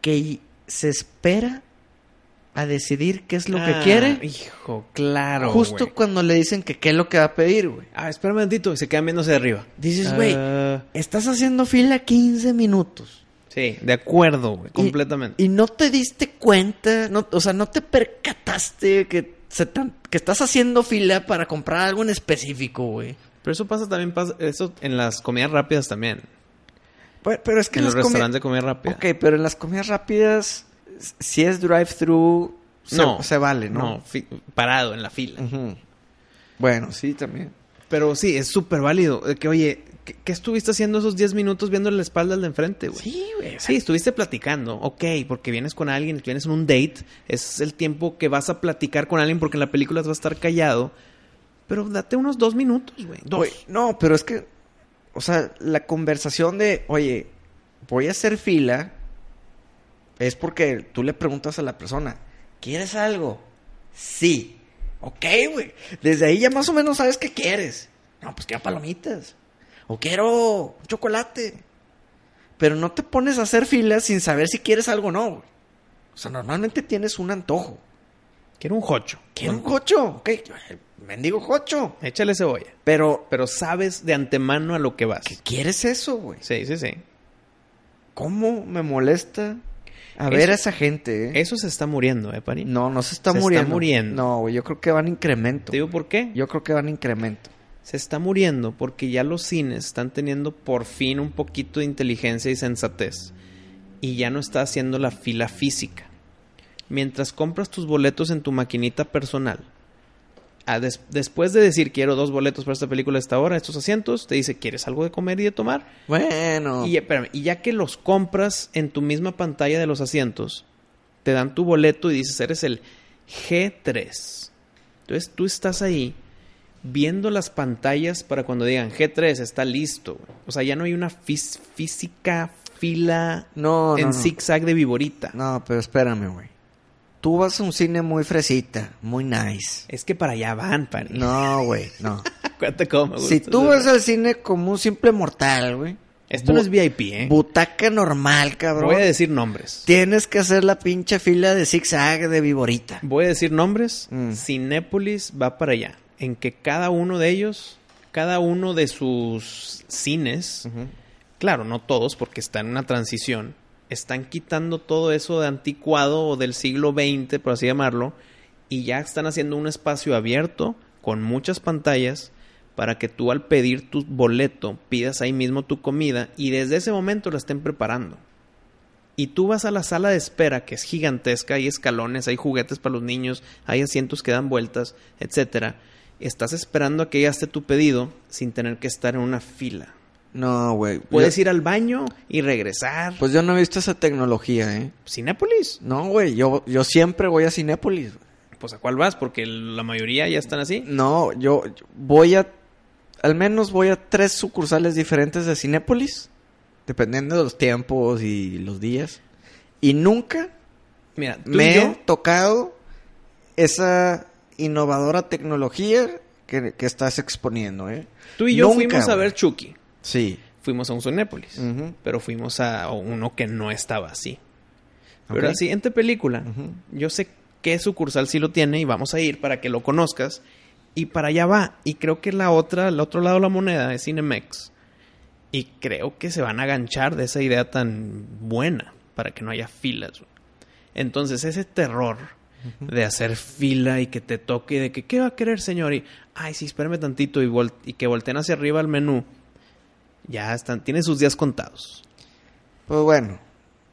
que se espera a decidir qué es lo que Ah, quiere. Hijo, claro. justo cuando le dicen que qué es lo que va a pedir, güey. Ah, espérame un y se quedan viéndose de arriba. Dices, güey, Ah, estás haciendo fila 15 minutos. sí, de acuerdo, güey, completamente. Y, no te diste cuenta, no, o sea, no te percataste que, se tan- que estás haciendo fila para comprar algo en específico, güey. Pero eso pasa también, pasa, eso en las comidas rápidas también. Pero, pero es que en los restaurantes de comida rápida. Ok, pero en las comidas rápidas, si es drive-thru, se, no, se vale, ¿no? No, parado en la fila. Bueno, sí, también. Pero sí, es súper válido. Que, oye, ¿qué, qué estuviste haciendo esos 10 minutos viendo la espalda al de enfrente, güey? Sí, güey. Sí, estuviste platicando, ok, porque vienes con alguien, vienes en un date, es el tiempo que vas a platicar con alguien porque en la película vas a estar callado, pero date unos dos minutos, güey. Dos. Güey, no, pero es que, o sea, la conversación de, oye, voy a hacer fila, es porque tú le preguntas a la persona, ¿quieres algo? Sí. Ok, güey. Desde ahí ya más o menos sabes qué quieres. No, pues quiero palomitas. O quiero un chocolate. Pero no te pones a hacer fila sin saber si quieres algo o no, güey. O sea, normalmente tienes un antojo. Quiero un jocho. Quiero un cocho. Ok, mendigo cocho. Échale cebolla. Pero, Pero sabes de antemano a lo que vas. ¿qué quieres eso, güey? Sí, sí, sí. ¿Cómo me molesta a Eso- ver a esa gente? eh? Eso se está muriendo, ¿eh, Pani? No, no se está Se está muriendo. muriendo. No, güey, yo creo que van incremento. ¿Te digo por qué? Yo creo que van incremento. Se está muriendo porque ya los cines están teniendo por fin un poquito de inteligencia y sensatez. Y ya no está haciendo la fila física. Mientras compras tus boletos en tu maquinita personal, a des- después de decir quiero dos boletos para esta película a esta hora, estos asientos, te dice ¿quieres algo de comer y de tomar? Bueno. Y, espérame, y ya que los compras en tu misma pantalla de los asientos, te dan tu boleto y dices, eres el G3. Entonces tú estás ahí viendo las pantallas para cuando digan G3 está listo. O sea, ya no hay una física fila no, en no. zigzag de viborita. No, pero espérame, güey. Tú vas a un cine muy fresita, muy nice. Es que para allá van, Pani. No, güey, no. Cuéntate cómo me si tú vas al cine como un simple mortal, güey. Esto no es VIP, ¿eh? Butaca normal, cabrón. Voy a decir nombres. Tienes que hacer la pinche fila de zigzag de viborita. Voy a decir nombres. Mm. Cinépolis va para allá. En que cada uno de ellos, cada uno de sus cines, claro, no todos porque está en una transición, están quitando todo eso de anticuado o del siglo XX, por así llamarlo, y ya están haciendo un espacio abierto con muchas pantallas para que tú al pedir tu boleto pidas ahí mismo tu comida y desde ese momento la estén preparando. Y tú vas a la sala de espera que es gigantesca, hay escalones, hay juguetes para los niños, hay asientos que dan vueltas, etcétera. Estás esperando a que ya esté tu pedido sin tener que estar en una fila. No, güey. Puedes Yo- ir al baño y regresar. Pues yo no he visto esa tecnología, ¿eh? Cinépolis. No, güey. Yo, yo siempre voy a Cinépolis. Pues a cuál vas, porque la mayoría ya están así. No, yo, yo voy a... Al menos voy a tres sucursales diferentes de Cinépolis. Dependiendo de los tiempos y los días. Y nunca Mira, tú me he tocado esa innovadora tecnología que, que estás exponiendo, ¿eh? tú y yo Nunca, fuimos a ver Chucky. Sí. Fuimos a un Cinépolis. Ujú. Pero fuimos a uno que no estaba así. Pero la siguiente película, yo sé qué sucursal sí lo tiene y vamos a ir para que lo conozcas. Y para allá va. Y creo que la otra, el otro lado de la moneda es Cinemex. Y creo que se van a aganchar de esa idea tan buena para que no haya filas. Entonces, ese terror de hacer fila y que te toque, de que, ¿qué va a querer, señor? Y, ay, sí, espérame tantito y, vol- y que volteen hacia arriba al menú. Ya están, tiene sus días contados. Pues bueno,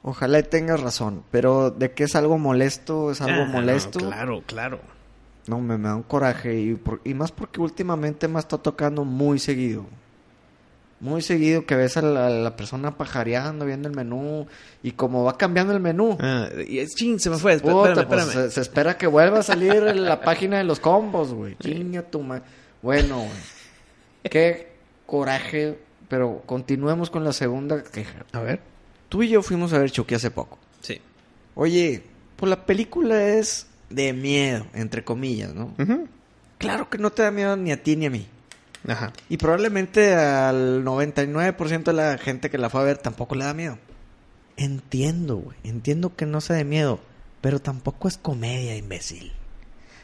ojalá y tengas razón. Pero de que es algo molesto, es algo Ah, no, molesto. claro, claro. No, me, me da un coraje. Y, por- y más porque últimamente me está tocando muy seguido. Muy seguido que ves a la, persona pajareando, viendo el menú. Y como va cambiando el menú. Ah, y es, chin, se me fue. Espérame, puta, espérame. pues, se, se espera que vuelva a salir en la página de los combos, güey. Chinga tu ma- Bueno, güey. Qué coraje. Pero continuemos con la segunda queja. A ver. Tú y yo fuimos a ver Chucky hace poco. Sí. Oye, pues la película es de miedo, entre comillas, ¿no? Ujú. Claro que no te da miedo ni a ti ni a mí. Ajá. Y probablemente al 99% de la gente que la fue a ver tampoco le da miedo. Entiendo, güey. Entiendo que no sea de miedo. Pero tampoco es comedia, imbécil.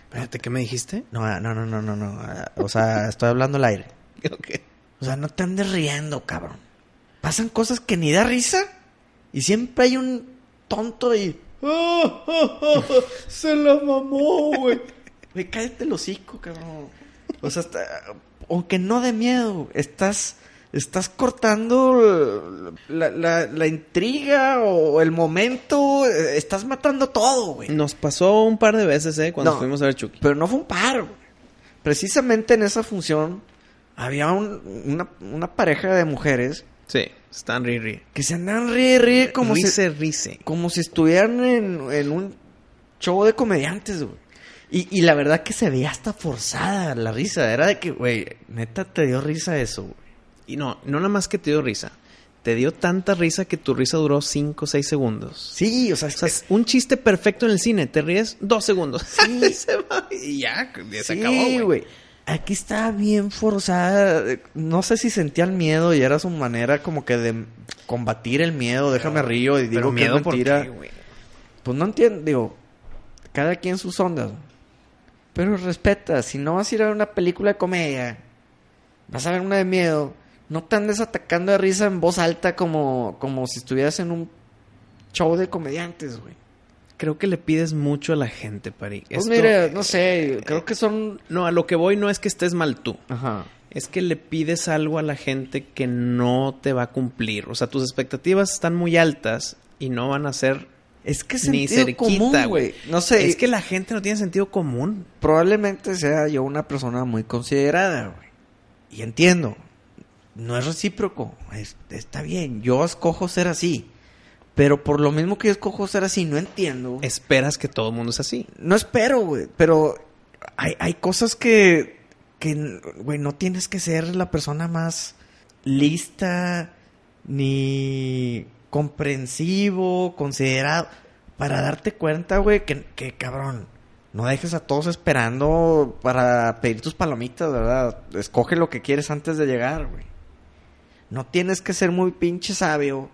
Espérate, ¿qué me dijiste? No, ah, no, no, no, no, no. Ah, O sea, estoy hablando al aire. Ok. O sea, no te andes riendo, cabrón. Pasan cosas que ni da risa. Y siempre hay un tonto y... Se la mamó, güey. Güey, cállate el hocico, cabrón. O sea, está- aunque no de miedo, estás... Estás cortando la, la- la intriga o el momento. eh, Estás matando todo, güey. Nos pasó un par de veces, ¿eh? Cuando No. fuimos a ver Chucky. Pero no fue un paro. güey. Precisamente en esa función había un- una, una pareja de mujeres Sí. Están ri, ri. que se andaban ríe, ríe como si, rice, rice. como si estuvieran en, en un show de comediantes, güey. Y, y la verdad que se veía hasta forzada la risa. Era de que, güey, neta te dio risa eso, güey. Y no, no nada más que te dio risa. Te dio tanta risa que tu risa duró 5 o 6 segundos. Sí, o sea, O sea, es un chiste perfecto en el cine. Te ríes dos segundos. Sí. Se va y ya, ya se sí, acabó, güey. Aquí estaba bien forzada. No sé si sentía el miedo y era su manera como que de combatir el miedo. Déjame río y digo Pero que miedo es por mentira. qué. Pues no entiendo, digo, cada quien sus ondas. Pero respeta, si no vas a ir a ver una película de comedia, vas a ver una de miedo, no te andes atacando de risa en voz alta como, como si estuvieras en un show de comediantes, güey. Creo que le pides mucho a la gente, Pari. Pues Esto- mire, no sé, creo que son... No, a lo que voy no es que estés mal tú. Ajá. Es que le pides algo a la gente que no te va a cumplir. O sea, tus expectativas están muy altas y no van a ser Es que es ni cerquita, común, güey. No sé, Es que la gente no tiene sentido común. probablemente sea yo una persona muy considerada, güey. Y entiendo. No es recíproco. es- está bien. Yo escojo ser así. Pero por lo mismo que yo escojo ser así, no entiendo. Esperas que todo el mundo es así. No espero, güey. Pero hay, hay cosas que, que, güey, no tienes que ser la persona más lista ni comprensivo, considerado, para darte cuenta, güey, que, que cabrón, no dejes a todos esperando para pedir tus palomitas, ¿verdad? Escoge lo que quieres antes de llegar, güey. No tienes que ser muy pinche sabio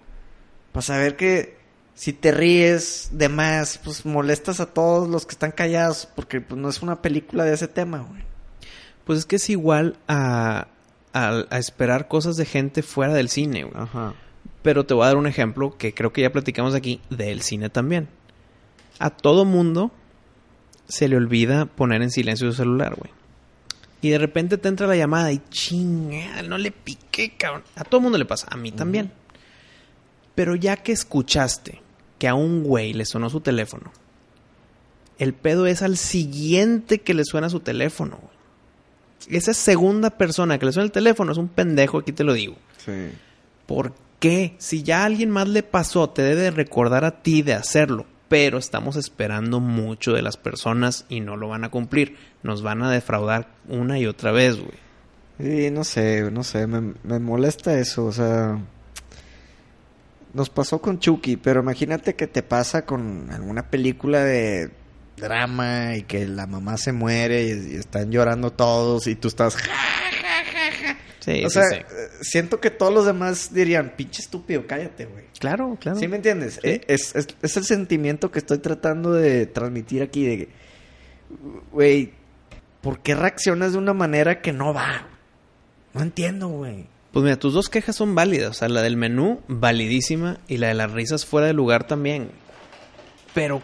para saber que si te ríes de más, pues molestas a todos los que están callados, porque pues no es una película de ese tema, güey. Pues es que es igual a, a, a esperar cosas de gente fuera del cine, güey. Ajá. Pero te voy a dar un ejemplo que creo que ya platicamos aquí del cine también. A todo mundo se le olvida poner en silencio su celular, güey. Y de repente te entra la llamada y chinga, no le piqué, cabrón. A todo mundo le pasa, a mí también. Pero ya que escuchaste que a un güey le sonó su teléfono, el pedo es al siguiente que le suena su teléfono. Esa segunda persona que le suena el teléfono es un pendejo, aquí te lo digo. Sí. ¿Por qué? Si ya a alguien más le pasó, te debe de recordar a ti de hacerlo. Pero estamos esperando mucho de las personas y no lo van a cumplir. Nos van a defraudar una y otra vez, güey. Sí, no sé, no sé, me, me molesta eso, o sea... Nos pasó con Chucky, pero imagínate que te pasa con alguna película de drama y que la mamá se muere y, y están llorando todos y tú estás... Sí, o sí, sea, sí. eh, siento que todos los demás dirían, pinche estúpido, cállate, güey. Claro, claro. ¿Sí me entiendes? Eh, Es, es, es el sentimiento que estoy tratando de transmitir aquí de güey, ¿por qué reaccionas de una manera que no va? No entiendo, güey. Pues mira, tus dos quejas son válidas. O sea, la del menú, validísima. Y la de las risas fuera de lugar también. Pero,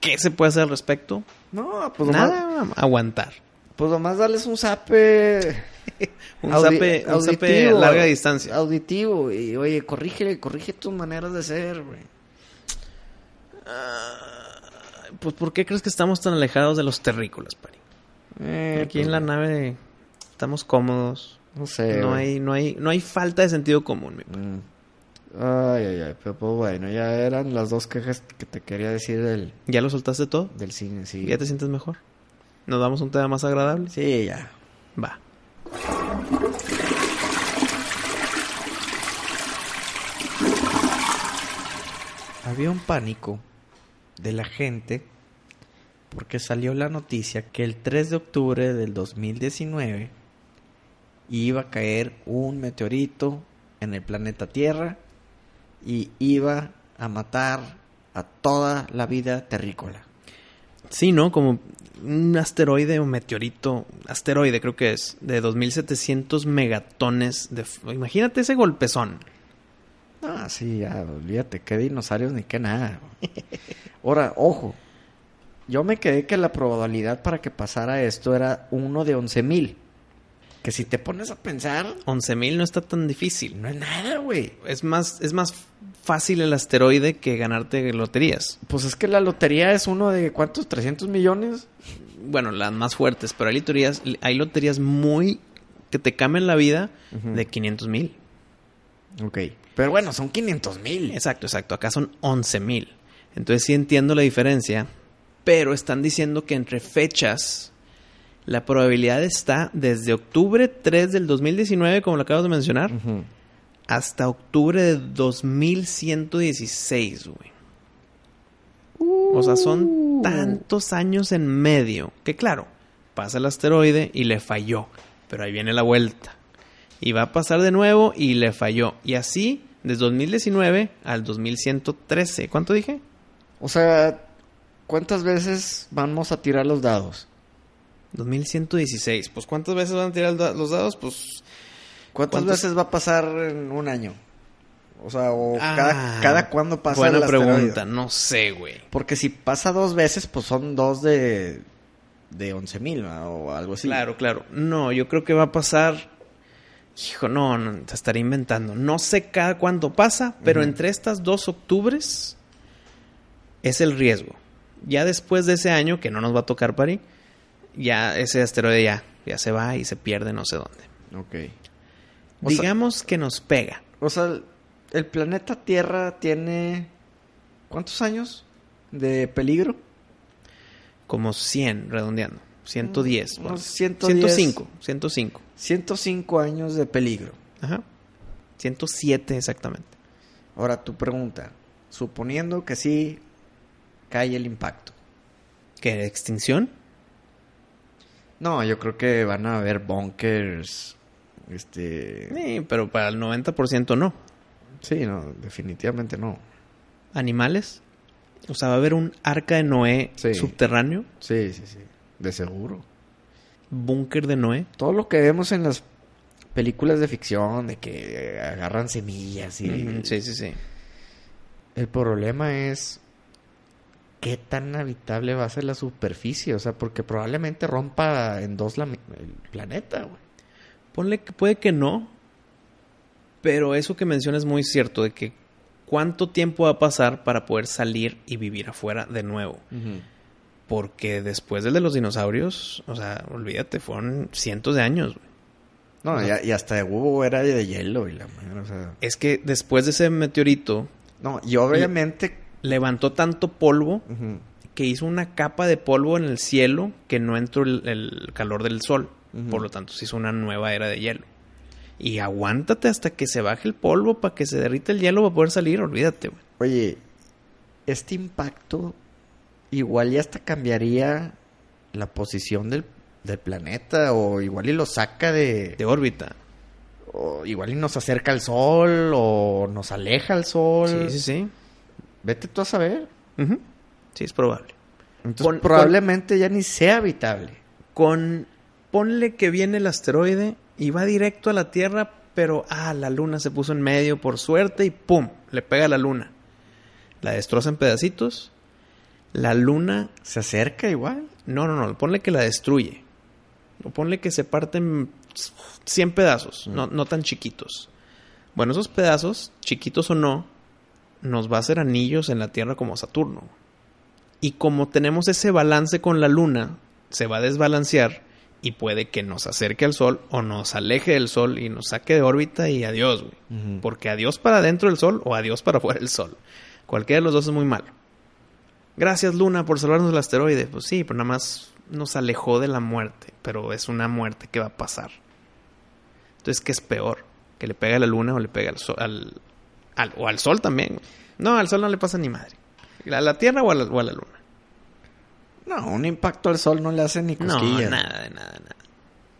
¿qué se puede hacer al respecto? No, pues nomás, Nada, aguantar. pues nomás darles un zape... Un zape, un zape a larga distancia. Auditivo. Y, oye, corrígele, corrige tus maneras de ser, güey. Pues, ¿por qué crees que estamos tan alejados de los terrícolas, Pari? Eh, Aquí pues, en la nave estamos cómodos. No sé, No güey. hay, no hay, no hay falta de sentido común, mi. Mm. Ay, ay, ay, pero pues bueno, ya eran las dos quejas que te quería decir del, ¿Ya lo soltaste todo? del cine, sí. ¿Ya te sientes mejor? ¿Nos damos un tema más agradable? Sí, ya. Va. Había un pánico de la gente porque salió la noticia que el 3 de octubre del 2019 iba a caer un meteorito en el planeta Tierra y iba a matar a toda la vida terrícola. Sí, ¿no? Como un asteroide o meteorito, asteroide creo que es, de 2700 megatones de... Imagínate ese golpezón. Ah, sí, ya, olvídate, qué dinosaurios ni qué nada. Ahora, ojo, yo me quedé que la probabilidad para que pasara esto era uno de 11 mil. Que si te pones a pensar, 11.000 no está tan difícil. no es nada, güey. Es más, es más fácil el asteroide que ganarte loterías. Pues es que la lotería es uno de cuántos, 300 millones. Bueno, las más fuertes, pero hay loterías, hay loterías muy... que te cambian la vida de 500 mil. Ok. Pero bueno, son 500 mil. Exacto, exacto. Acá son 11 mil. Entonces sí entiendo la diferencia, pero están diciendo que entre fechas la probabilidad está desde octubre 3 del 2019, como lo acabas de mencionar, hasta octubre de 2116, güey. O sea, son tantos años en medio que claro, pasa el asteroide y le falló, pero ahí viene la vuelta. Y va a pasar de nuevo y le falló. Y así, desde 2019 al 2113. ¿Cuánto dije? O sea, ¿cuántas veces vamos a tirar los dados? 2116. Pues ¿cuántas veces van a tirar los dados? Pues... ¿Cuántas ¿Cuántos? veces va a pasar en un año? O sea, o Ah, cada, cada cuándo pasa Buena el pregunta. No sé, güey. Porque si pasa dos veces, pues son dos de, de 11 mil o algo así. Claro, claro. No, yo creo que va a pasar. Hijo, no, no, te estaré inventando. No sé cada cuánto pasa, pero entre estas dos octubres es el riesgo. Ya después de ese año, que no nos va a tocar Pari, ya ese asteroide ya, ya se va y se pierde no sé dónde. Ok. O sea- Digamos que nos pega. O sea, el- planeta Tierra tiene... ¿Cuántos años de peligro? Como 100, redondeando. 110. Mm, bueno. unos 110. 105. 105. 105 años de peligro. Ajá. 107 exactamente. Ahora, tu pregunta. Suponiendo que sí cae el impacto. ¿Qué? ¿Extinción? No, yo creo que van a haber bunkers. Este... Sí, pero para el 90% no. Sí, no, definitivamente no. ¿Animales? O sea, va a haber un arca de Noé Sí. subterráneo, Sí, sí, sí. De seguro. búnker de Noé. Todo lo que vemos en las películas de ficción de que agarran semillas y... Sí, sí, sí. El problema es qué tan habitable va a ser la superficie, o sea, porque probablemente rompa en dos la- el planeta, güey. Ponle que puede que no, pero eso que mencionas es muy cierto, de que cuánto tiempo va a pasar para poder salir y vivir afuera de nuevo. Porque después del de los dinosaurios, o sea, olvídate, fueron cientos de años. güey. No, y, y hasta hubo era de hielo y la madre, o sea... Es que después de ese meteorito, No, y obviamente... levantó tanto polvo que hizo una capa de polvo en el cielo que no entró el, el calor del sol. Por lo tanto, se hizo una nueva era de hielo. Y aguántate hasta que se baje el polvo para que se derrita el hielo para poder salir, olvídate, güey. Oye, este impacto igual ya hasta cambiaría la posición del, del planeta o igual y lo saca de... De órbita. o igual y nos acerca al sol o nos aleja al sol. Sí, sí, sí. Vete tú a saber. Sí, es probable. Entonces probablemente ya ni sea habitable. Con. Ponle que viene el asteroide y va directo a la Tierra, pero. Ah, la luna se puso en medio por suerte y ¡pum! Le pega a la luna. La destroza en pedacitos. La luna. Se acerca igual. No, no, no. Ponle que la destruye. O ponle que se parten 100 pedazos, no, no tan chiquitos. Bueno, esos pedazos, chiquitos o no, nos va a hacer anillos en la Tierra como Saturno. Y como tenemos ese balance con la Luna, se va a desbalancear y puede que nos acerque al Sol o nos aleje del Sol y nos saque de órbita y adiós, güey. Porque adiós para adentro del Sol o adiós para afuera del Sol. Cualquiera de los dos es muy malo. Gracias Luna por salvarnos del asteroide. Pues sí, pero nada más nos alejó de la muerte. Pero es una muerte que va a pasar. Entonces, ¿qué es peor? ¿Que le pegue a la Luna o le pegue al Sol? Al, al- o al Sol también. güey. No, al Sol no le pasa ni madre. ¿A la Tierra o a la, o a la Luna? No, un impacto al sol no le hace ni No, cosquillas. nada, de nada, nada.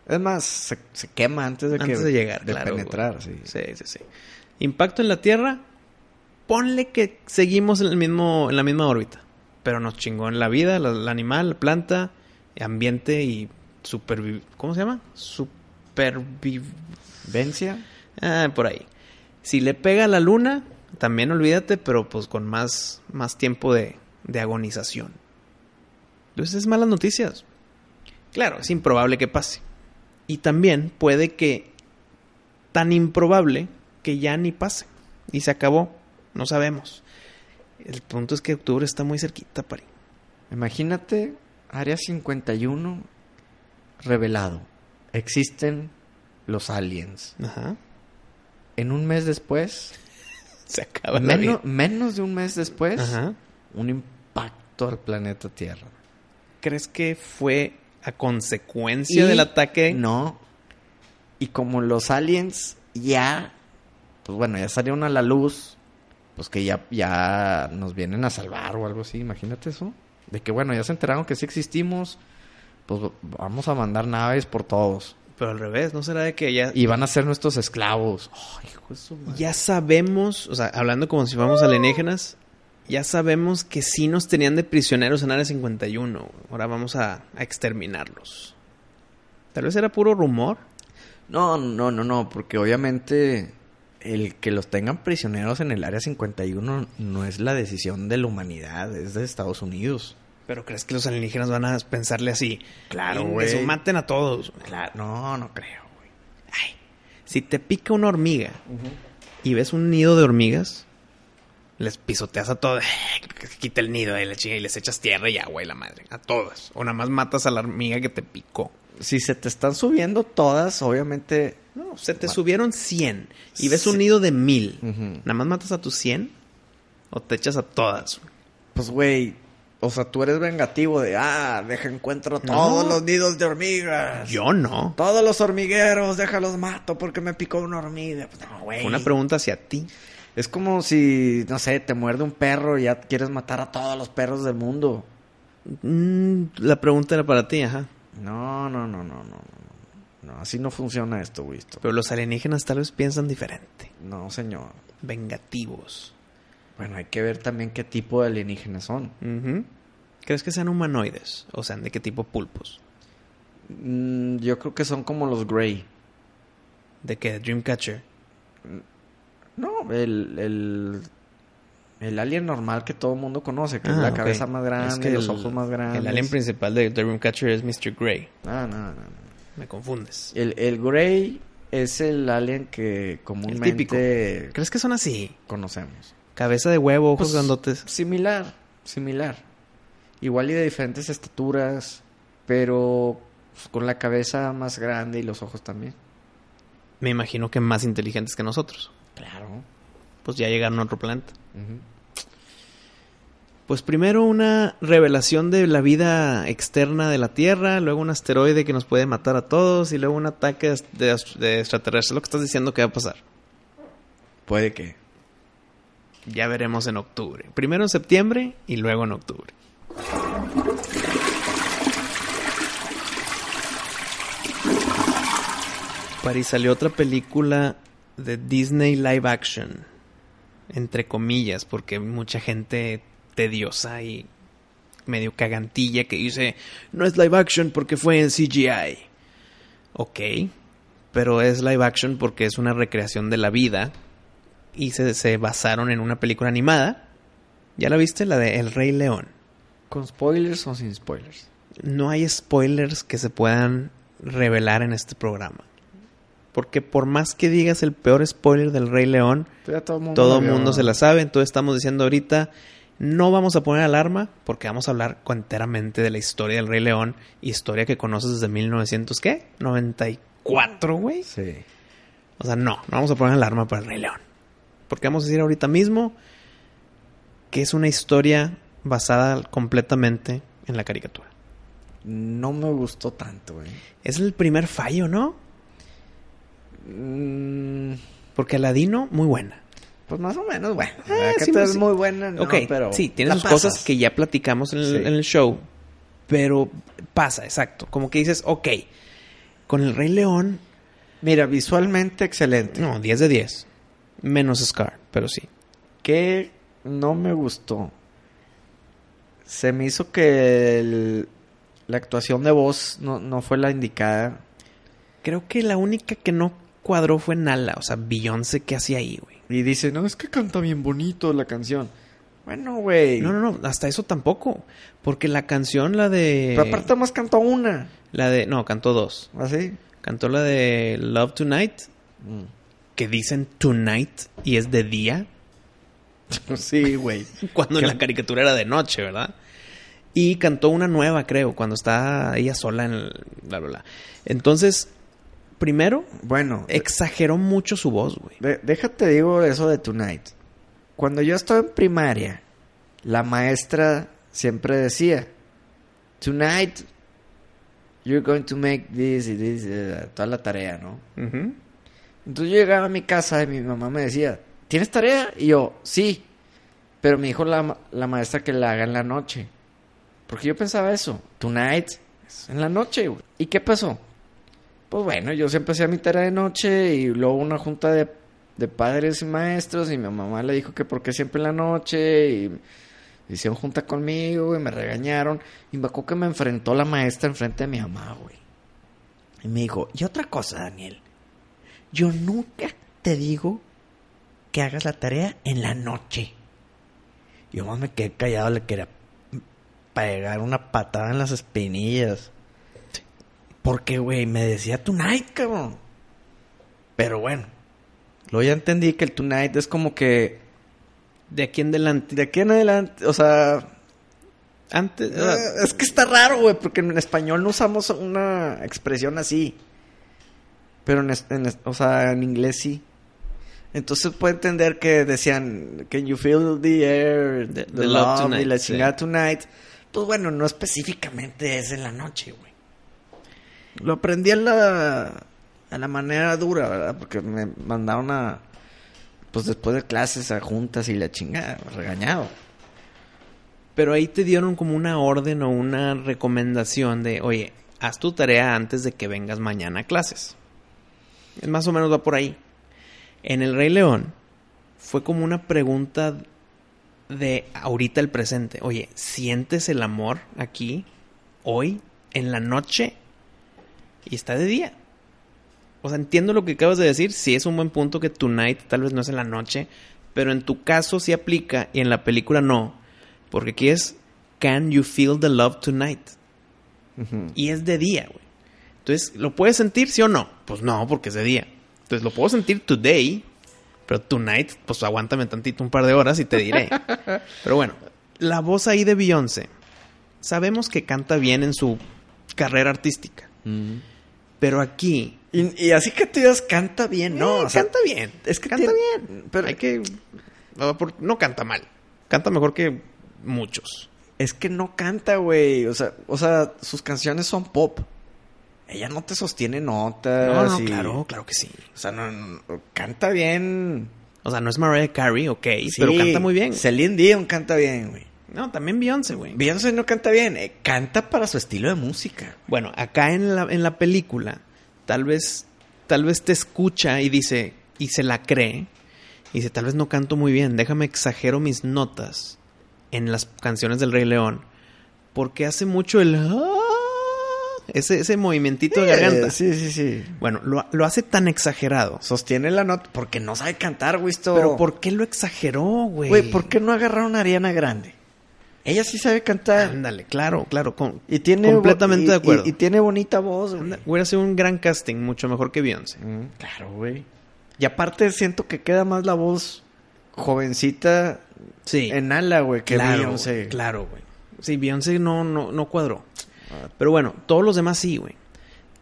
Es más, se, se quema antes de que Antes de llegar, de claro, penetrar, güey. sí. Sí, sí, sí. Impacto en la Tierra, ponle que seguimos en, el mismo, en la misma órbita. Pero nos chingó en la vida, el animal, la planta, ambiente y supervi... ¿Cómo se llama? Superviv... Vencia. Ah, por ahí. Si le pega a la luna, también olvídate, pero pues con más, más tiempo de, de agonización. Entonces es malas noticias. Claro, es improbable que pase. Y también puede que tan improbable que ya ni pase. Y se acabó. No sabemos. El punto es que octubre está muy cerquita, Pari. Imagínate, Área 51 revelado. Existen los aliens. Ajá. En un mes después, Se acaba la vida. menos, menos de un mes después, Ajá. un impacto al planeta Tierra. ¿Crees que fue a consecuencia Y- del ataque? No. Y como los aliens ya, pues bueno, ya salieron a la luz, pues que ya, ya nos vienen a salvar o algo así, imagínate eso. De que bueno, ya se enteraron que sí existimos, pues vamos a mandar naves por todos. Pero al revés, ¿no será de que ya, Y van a ser nuestros esclavos. Ay, hijo de su madre. ya sabemos, o sea, hablando como si fuéramos alienígenas, ya sabemos que sí nos tenían de prisioneros en Área 51. Ahora vamos a, a exterminarlos. Tal vez era puro rumor. No, no, no, no, porque obviamente el que los tengan prisioneros en el área 51 no es la decisión de la humanidad, es de Estados Unidos. Pero ¿crees que los alienígenas van a pensarle así? Claro, "Ingue güey. su, maten a todos. güey"? Claro, no, no creo, güey. Ay, si te pica una hormiga y ves un nido de hormigas, les pisoteas a todos. Quita el nido de la chinga y les echas tierra y agua y la madre. A todas. O nada más matas a la hormiga que te picó. Si se te están subiendo todas, obviamente. No, se te subieron 100 y ves un nido de 1000. Ujú. ¿Nada más matas a tus 100? ¿O te echas a todas? Pues, güey. O sea, tú eres vengativo de, ah, deja encuentro No. todos los nidos de hormigas. Yo no. Todos los hormigueros, déjalos mato porque me picó una hormiga. Pues, no, güey. Una pregunta hacia ti. Es como si, no sé, te muerde un perro y ya quieres matar a todos los perros del mundo. Mm, la pregunta era para ti, ajá. No, no, no, no, no, no. Así no funciona esto, Wisto. Pero los alienígenas tal vez piensan diferente. No, señor. Vengativos. Bueno, hay que ver también qué tipo de alienígenas son. ¿Crees que sean humanoides? O sean de qué tipo pulpos? Mm, yo creo que son como los Grey. ¿De qué? Dreamcatcher. No, el, el, el alien normal que todo el mundo conoce, que es la Ah, cabeza más grande Es que los el- ojos más grandes. El alien principal de Dreamcatcher es Mr. Grey. Ah, no, no, no. Me confundes. El, el Grey es el alien que comúnmente ¿Crees que son así? conocemos. Cabeza de huevo, ojos Pues, grandotes. Similar, similar. Igual y de diferentes estaturas, pero pues, con la cabeza más grande y los ojos también. Me imagino que más inteligentes que nosotros. Claro. Pues ya llegaron a otro planeta. Pues primero una revelación de la vida externa de la Tierra, luego un asteroide que nos puede matar a todos y luego un ataque de, de, de extraterrestres. Lo que estás diciendo que va a pasar. Puede que. Ya veremos en octubre. Primero en septiembre y luego en octubre. París salió otra película de Disney live action. Entre comillas, porque mucha gente tediosa y medio cagantilla que dice no es live action porque fue en CGI. Ok, pero es live action porque es una recreación de la vida y se, se basaron en una película animada. ¿Ya la viste? La de El Rey León. ¿Con spoilers o sin spoilers? No hay spoilers que se puedan revelar en este programa. Porque por más que digas el peor spoiler del Rey León, todo el mundo, todo se la sabe. Entonces estamos diciendo ahorita, no vamos a poner alarma porque vamos a hablar enteramente de la historia del Rey León. Historia que conoces desde 1900, ¿qué? 94, güey. Sí. O sea, no, no vamos a poner alarma para el Rey León. Porque vamos a decir ahorita mismo que es una historia basada completamente en la caricatura. No me gustó tanto, güey. Es el primer fallo, ¿no? Mm, Porque Aladino, muy buena. pues más o menos, bueno. La sí, es sí. muy buena, no, ok, pero sí, tiene sus pasas. cosas que ya platicamos en el, Sí. en el show. Pero pasa, exacto. Como que dices, ok, con el Rey León, Mira, visualmente excelente. no, 10 de 10. Menos Scar, pero sí. que no me gustó. Se me hizo que el- la actuación de voz no, no fue la indicada. Creo que la única que no cuadró fue Nala. O sea, Beyoncé, ¿qué hacía ahí, güey? Y dice, no, es que canta bien bonito la canción. Bueno, güey. No, no, no, hasta eso tampoco. Porque la canción, la de. Pero aparte más cantó una. La de. No, cantó dos. ¿Así? Cantó la de Love Tonight, que dicen Tonight y es de día, Sí, güey. cuando en la caricatura era de noche, ¿verdad? Y cantó una nueva, creo, cuando está ella sola en el. Bla, bla, bla. Entonces, primero, Bueno, exageró mucho su voz, güey. de- déjate digo eso de Tonight. Cuando yo estaba en primaria, la maestra siempre decía, Tonight, you're going to make this y this, eh, toda la tarea, ¿no? Ujú. Entonces yo llegaba a mi casa y mi mamá me decía, ¿tienes tarea? Y yo, sí. Pero me dijo la, la maestra que la haga en la noche. Porque yo pensaba eso, tonight, en la noche. güey. ¿Y qué pasó? Pues bueno, yo siempre hacía mi tarea de noche y luego una junta de, de padres y maestros y mi mamá le dijo que por qué siempre en la noche y hicieron junta conmigo y me regañaron. Y me acuerdo que me enfrentó la maestra enfrente de mi mamá, güey. Y me dijo, y otra cosa, Daniel. Yo nunca te digo que hagas la tarea en la noche. Yo más me quedé callado, le quería pegar una patada en las espinillas. Porque, güey, me decía tonight, cabrón. Pero bueno, luego ya entendí que el tonight es como que De aquí en adelante. de aquí en adelante, o sea, Antes. eh, es que está raro, güey, porque en español no usamos una expresión así. Pero en, en o sea, en inglés sí. Entonces puede entender que decían, can you feel the air, the, The- the love love, y tonight, la sí. chingada tonight. Pues bueno, no específicamente es en la noche, güey. Lo aprendí a la, a la manera dura, ¿verdad? Porque me mandaron a, pues después de clases a juntas y la chingada, regañado. Pero ahí te dieron como una orden o una recomendación de, oye, haz tu tarea antes de que vengas mañana a clases. Más o menos va por ahí. En El Rey León fue como una pregunta de ahorita el presente. Oye, ¿sientes el amor aquí, hoy, en la noche? Y está de día. O sea, entiendo lo que acabas de decir. Sí es un buen punto que Tonight tal vez no es en la noche. Pero en tu caso sí aplica y en la película no. Porque aquí es Can you feel the love tonight? Y es de día, güey. Entonces, ¿lo puedes sentir sí o no? Pues no, porque es de día. Entonces, lo puedo sentir today, pero tonight, pues aguántame tantito un par de horas y te diré. pero bueno, la voz ahí de Beyoncé. Sabemos que canta bien en su carrera artística. Pero aquí. Y, así que tú digas, canta bien, no. Eh, canta bien. Es que canta bien. Pero hay que. No canta mal. Canta mejor que muchos. Es que no canta, güey. O sea, o sea, sus canciones son pop. Ella no te sostiene notas. No, no, claro, claro que sí. O sea, no, canta bien. O sea, no es Mariah Carey, ok, pero canta muy bien. Celine Dion canta bien, güey. No, también Beyoncé, güey. Beyoncé no canta bien, eh, canta para su estilo de música. Bueno, acá en la, en la película, tal vez, tal vez te escucha y dice, y se la cree, y dice, tal vez no canto muy bien, déjame exagero mis notas en las canciones del Rey León, porque hace mucho el... Ah", ese, ese movimientito de garganta. Sí, sí, sí. Bueno, lo, lo, hace tan exagerado. Sostiene la nota porque no sabe cantar, güey. Pero ¿por qué lo exageró, güey? Güey, ¿por qué no agarraron a Ariana Grande? Ella sí sabe cantar. Ándale, claro, claro. y tiene completamente de acuerdo. Y, tiene bonita voz, güey. Voy a hacer un gran casting, mucho mejor que Beyoncé. Mm, claro, güey. Y aparte siento que queda más la voz jovencita sí. en ala, güey, que claro, Beyoncé. Claro, güey. Sí, Beyoncé no, no, no cuadró. Pero bueno, todos los demás sí, güey.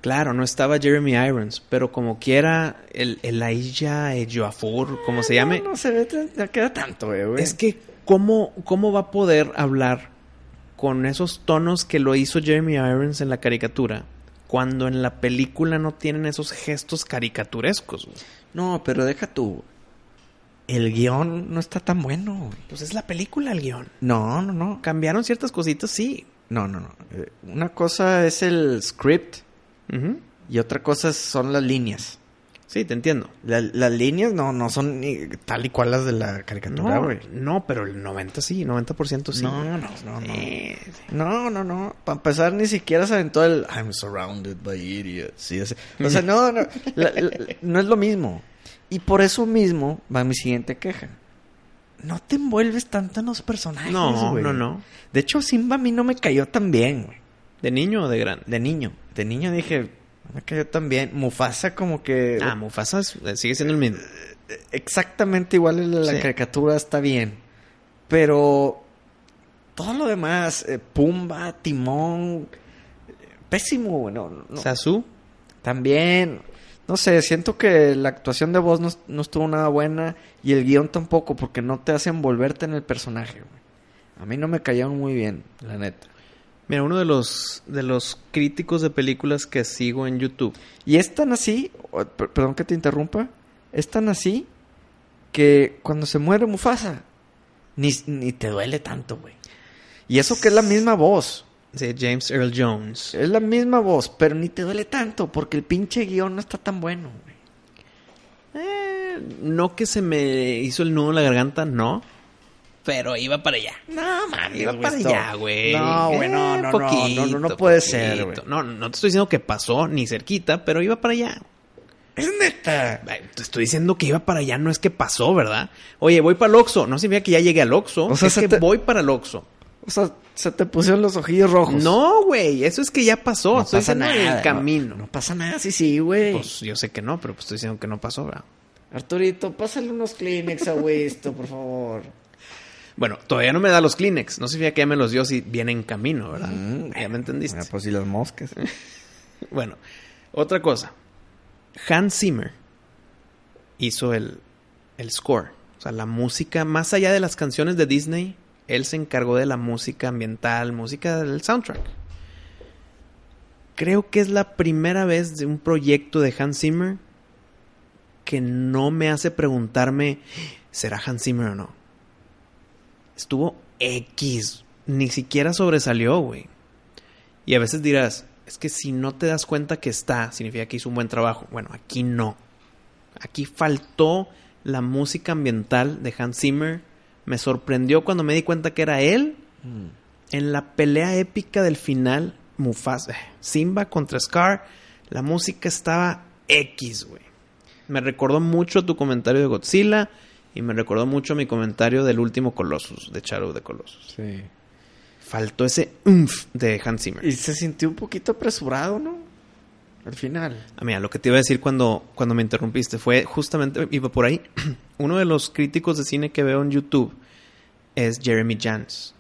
Claro, no estaba Jeremy Irons, pero como quiera, el, el Aisha Joafur, como se llame. No, no se ve, no queda tanto, güey. Es que ¿cómo, ¿cómo va a poder hablar con esos tonos que lo hizo Jeremy Irons en la caricatura cuando en la película no tienen esos gestos caricaturescos? No, pero deja tú. El guion no está tan bueno. Pues es la película el guion. No, no, no. Cambiaron ciertas cositas, sí. No, no, no. Eh, una cosa es el script y otra cosa son las líneas. Sí, te entiendo. las líneas no, no son ni tal y cual las de la caricatura, güey. No, pero el 90 sí, 90% sí. No, no, no, no. No, no, no. Para empezar, ni siquiera se aventó el I'm surrounded by idiots. Sí, o sea, no, no. no es lo mismo. Y por eso mismo va mi siguiente queja. No te envuelves tanto en los personajes, No, no, no. De hecho, Simba a mí no me cayó tan bien, güey. ¿De niño o de grande? De niño. De niño dije, me cayó también. Mufasa como que... Ah, Mufasa eh, sigue siendo el mismo. Eh, exactamente igual en la caricatura está bien. Pero todo lo demás, eh, Pumba, Timón, pésimo, bueno. No, ¿Sasu? También. No sé, siento que la actuación de voz no, estuvo nada buena y el guion tampoco porque no te hace envolverte en el personaje. A mí no me cayeron muy bien, la neta. Mira, uno de los, de los críticos de películas que sigo en YouTube. Y es tan así, perdón que te interrumpa, es tan así que cuando se muere Mufasa, ni, ni te duele tanto, güey. Y eso que es la misma voz. Sí, James Earl Jones. Es la misma voz, pero ni te duele tanto porque el pinche guion no está tan bueno. Eh, no que se me hizo el nudo en la garganta, no pero iba para allá. No, man, iba para allá, güey. No, güey, no, no, no, no, no, puede ser, güey. No, no te estoy diciendo que pasó ni cerquita, pero iba para allá. Es neta. Te estoy diciendo que iba para allá, no es que pasó, ¿verdad? Oye, voy para el Oxxo. No significa que ya llegué al Oxxo. O sea, es que voy para el Oxxo. O sea, se te pusieron los ojillos rojos. No, güey, eso es que ya pasó. No pasa nada. el camino. No, pasa nada, sí, sí, güey. Pues yo sé que no, pero pues estoy diciendo que no pasó, ¿verdad? Arturito, pásale unos Kleenex a esto, por favor. Bueno, todavía no me da los Kleenex. No sé que ya me los dio si viene en camino, ¿verdad? Mm, ya me entendiste. Bueno, pues si las moscas. bueno, otra cosa. Hans Zimmer hizo el, el score. O sea, la música, más allá de las canciones de Disney, él se encargó de la música ambiental, música del soundtrack. Creo que es la primera vez de un proyecto de Hans Zimmer que no me hace preguntarme, ¿será Hans Zimmer o no? estuvo X. Ni siquiera sobresalió, güey. Y a veces dirás, es que si no te das cuenta que está, significa que hizo un buen trabajo. Bueno, aquí no. Aquí faltó la música ambiental de Hans Zimmer. Me sorprendió cuando me di cuenta que era él. Mm. En la pelea épica del final, Mufasa, Simba contra Scar, la música estaba X, güey. Me recordó mucho tu comentario de Godzilla y me recordó mucho mi comentario del último Colossus, de Shadow de Colossus. Sí. Faltó ese umf de Hans Zimmer. Y se sintió un poquito apresurado, ¿no? Al final. Ah, mira, lo que te iba a decir cuando, cuando me interrumpiste fue justamente, iba por ahí, uno de los críticos de cine que veo en YouTube es Jeremy Jans.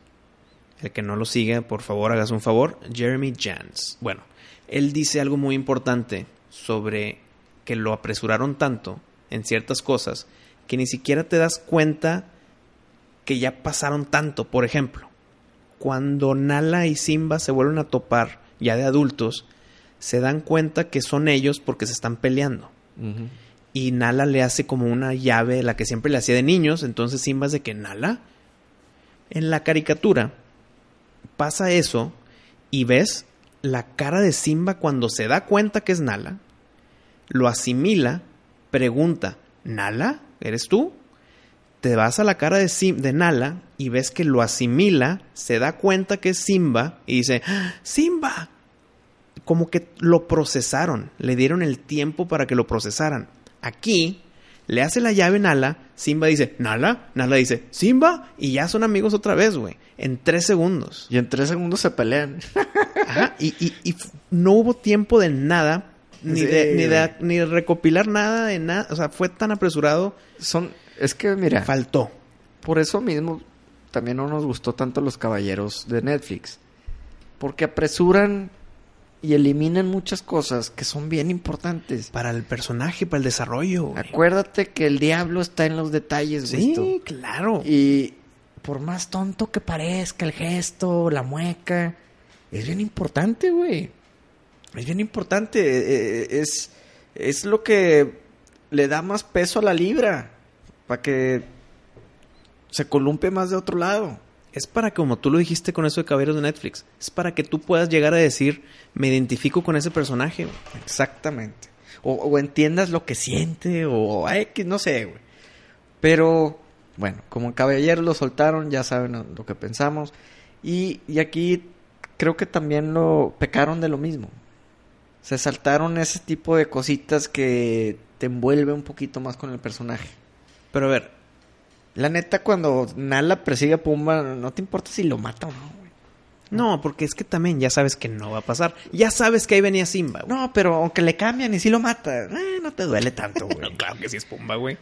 El que no lo sigue, por favor, hagas un favor. Jeremy Jans. Bueno, él dice algo muy importante sobre que lo apresuraron tanto en ciertas cosas que ni siquiera te das cuenta que ya pasaron tanto. Por ejemplo, cuando Nala y Simba se vuelven a topar ya de adultos, se dan cuenta que son ellos porque se están peleando. Y Nala le hace como una llave, la que siempre le hacía de niños. Entonces Simba es de que Nala. En la caricatura pasa eso y ves la cara de Simba cuando se da cuenta que es Nala. Lo asimila, pregunta, ¿Nala? ¿Eres tú? Te vas a la cara de, Sim de Nala y ves que lo asimila, se da cuenta que es Simba y dice, ¡Ah, Simba, como que lo procesaron, le dieron el tiempo para que lo procesaran. Aquí le hace la llave Nala, Simba dice, Nala, Nala dice, Simba, y ya son amigos otra vez, güey, en tres segundos. Y en tres segundos se pelean. Ajá, y, y, y no hubo tiempo de nada, ni, Sí. de, ni, de, ni de recopilar nada de nada, o sea, fue tan apresurado, Son, es que mira, faltó. por eso mismo también no nos gustó tanto los caballeros de Netflix. Porque apresuran y eliminan muchas cosas que son bien importantes. Para el personaje, para el desarrollo. güey. Acuérdate que el diablo está en los detalles, Sí, claro. Y por más tonto que parezca el gesto, la mueca, es bien importante, güey. Es bien importante. eh, eh, Es, es lo que le da más peso a la libra. Para que se columpie más de otro lado. Es para, como tú lo dijiste con eso de Caballeros de Netflix, es para que tú puedas llegar a decir, me identifico con ese personaje. güey". Exactamente. O, o entiendas lo que siente, o X, no sé, güey. Pero, bueno, como caballeros lo soltaron, ya saben lo lo que pensamos. Y, y aquí creo que también lo pecaron de lo mismo. Se saltaron ese tipo de cositas que te envuelve un poquito más con el personaje. Pero a ver, La neta, cuando Nala persigue a Pumba, no te importa si lo mata o no, güey. no, porque es que también ya sabes que no va a pasar. Ya sabes que ahí venía Simba. güey. No, pero aunque le cambian y si lo mata, eh, no te duele tanto, güey. No, claro que sí es Pumba, güey.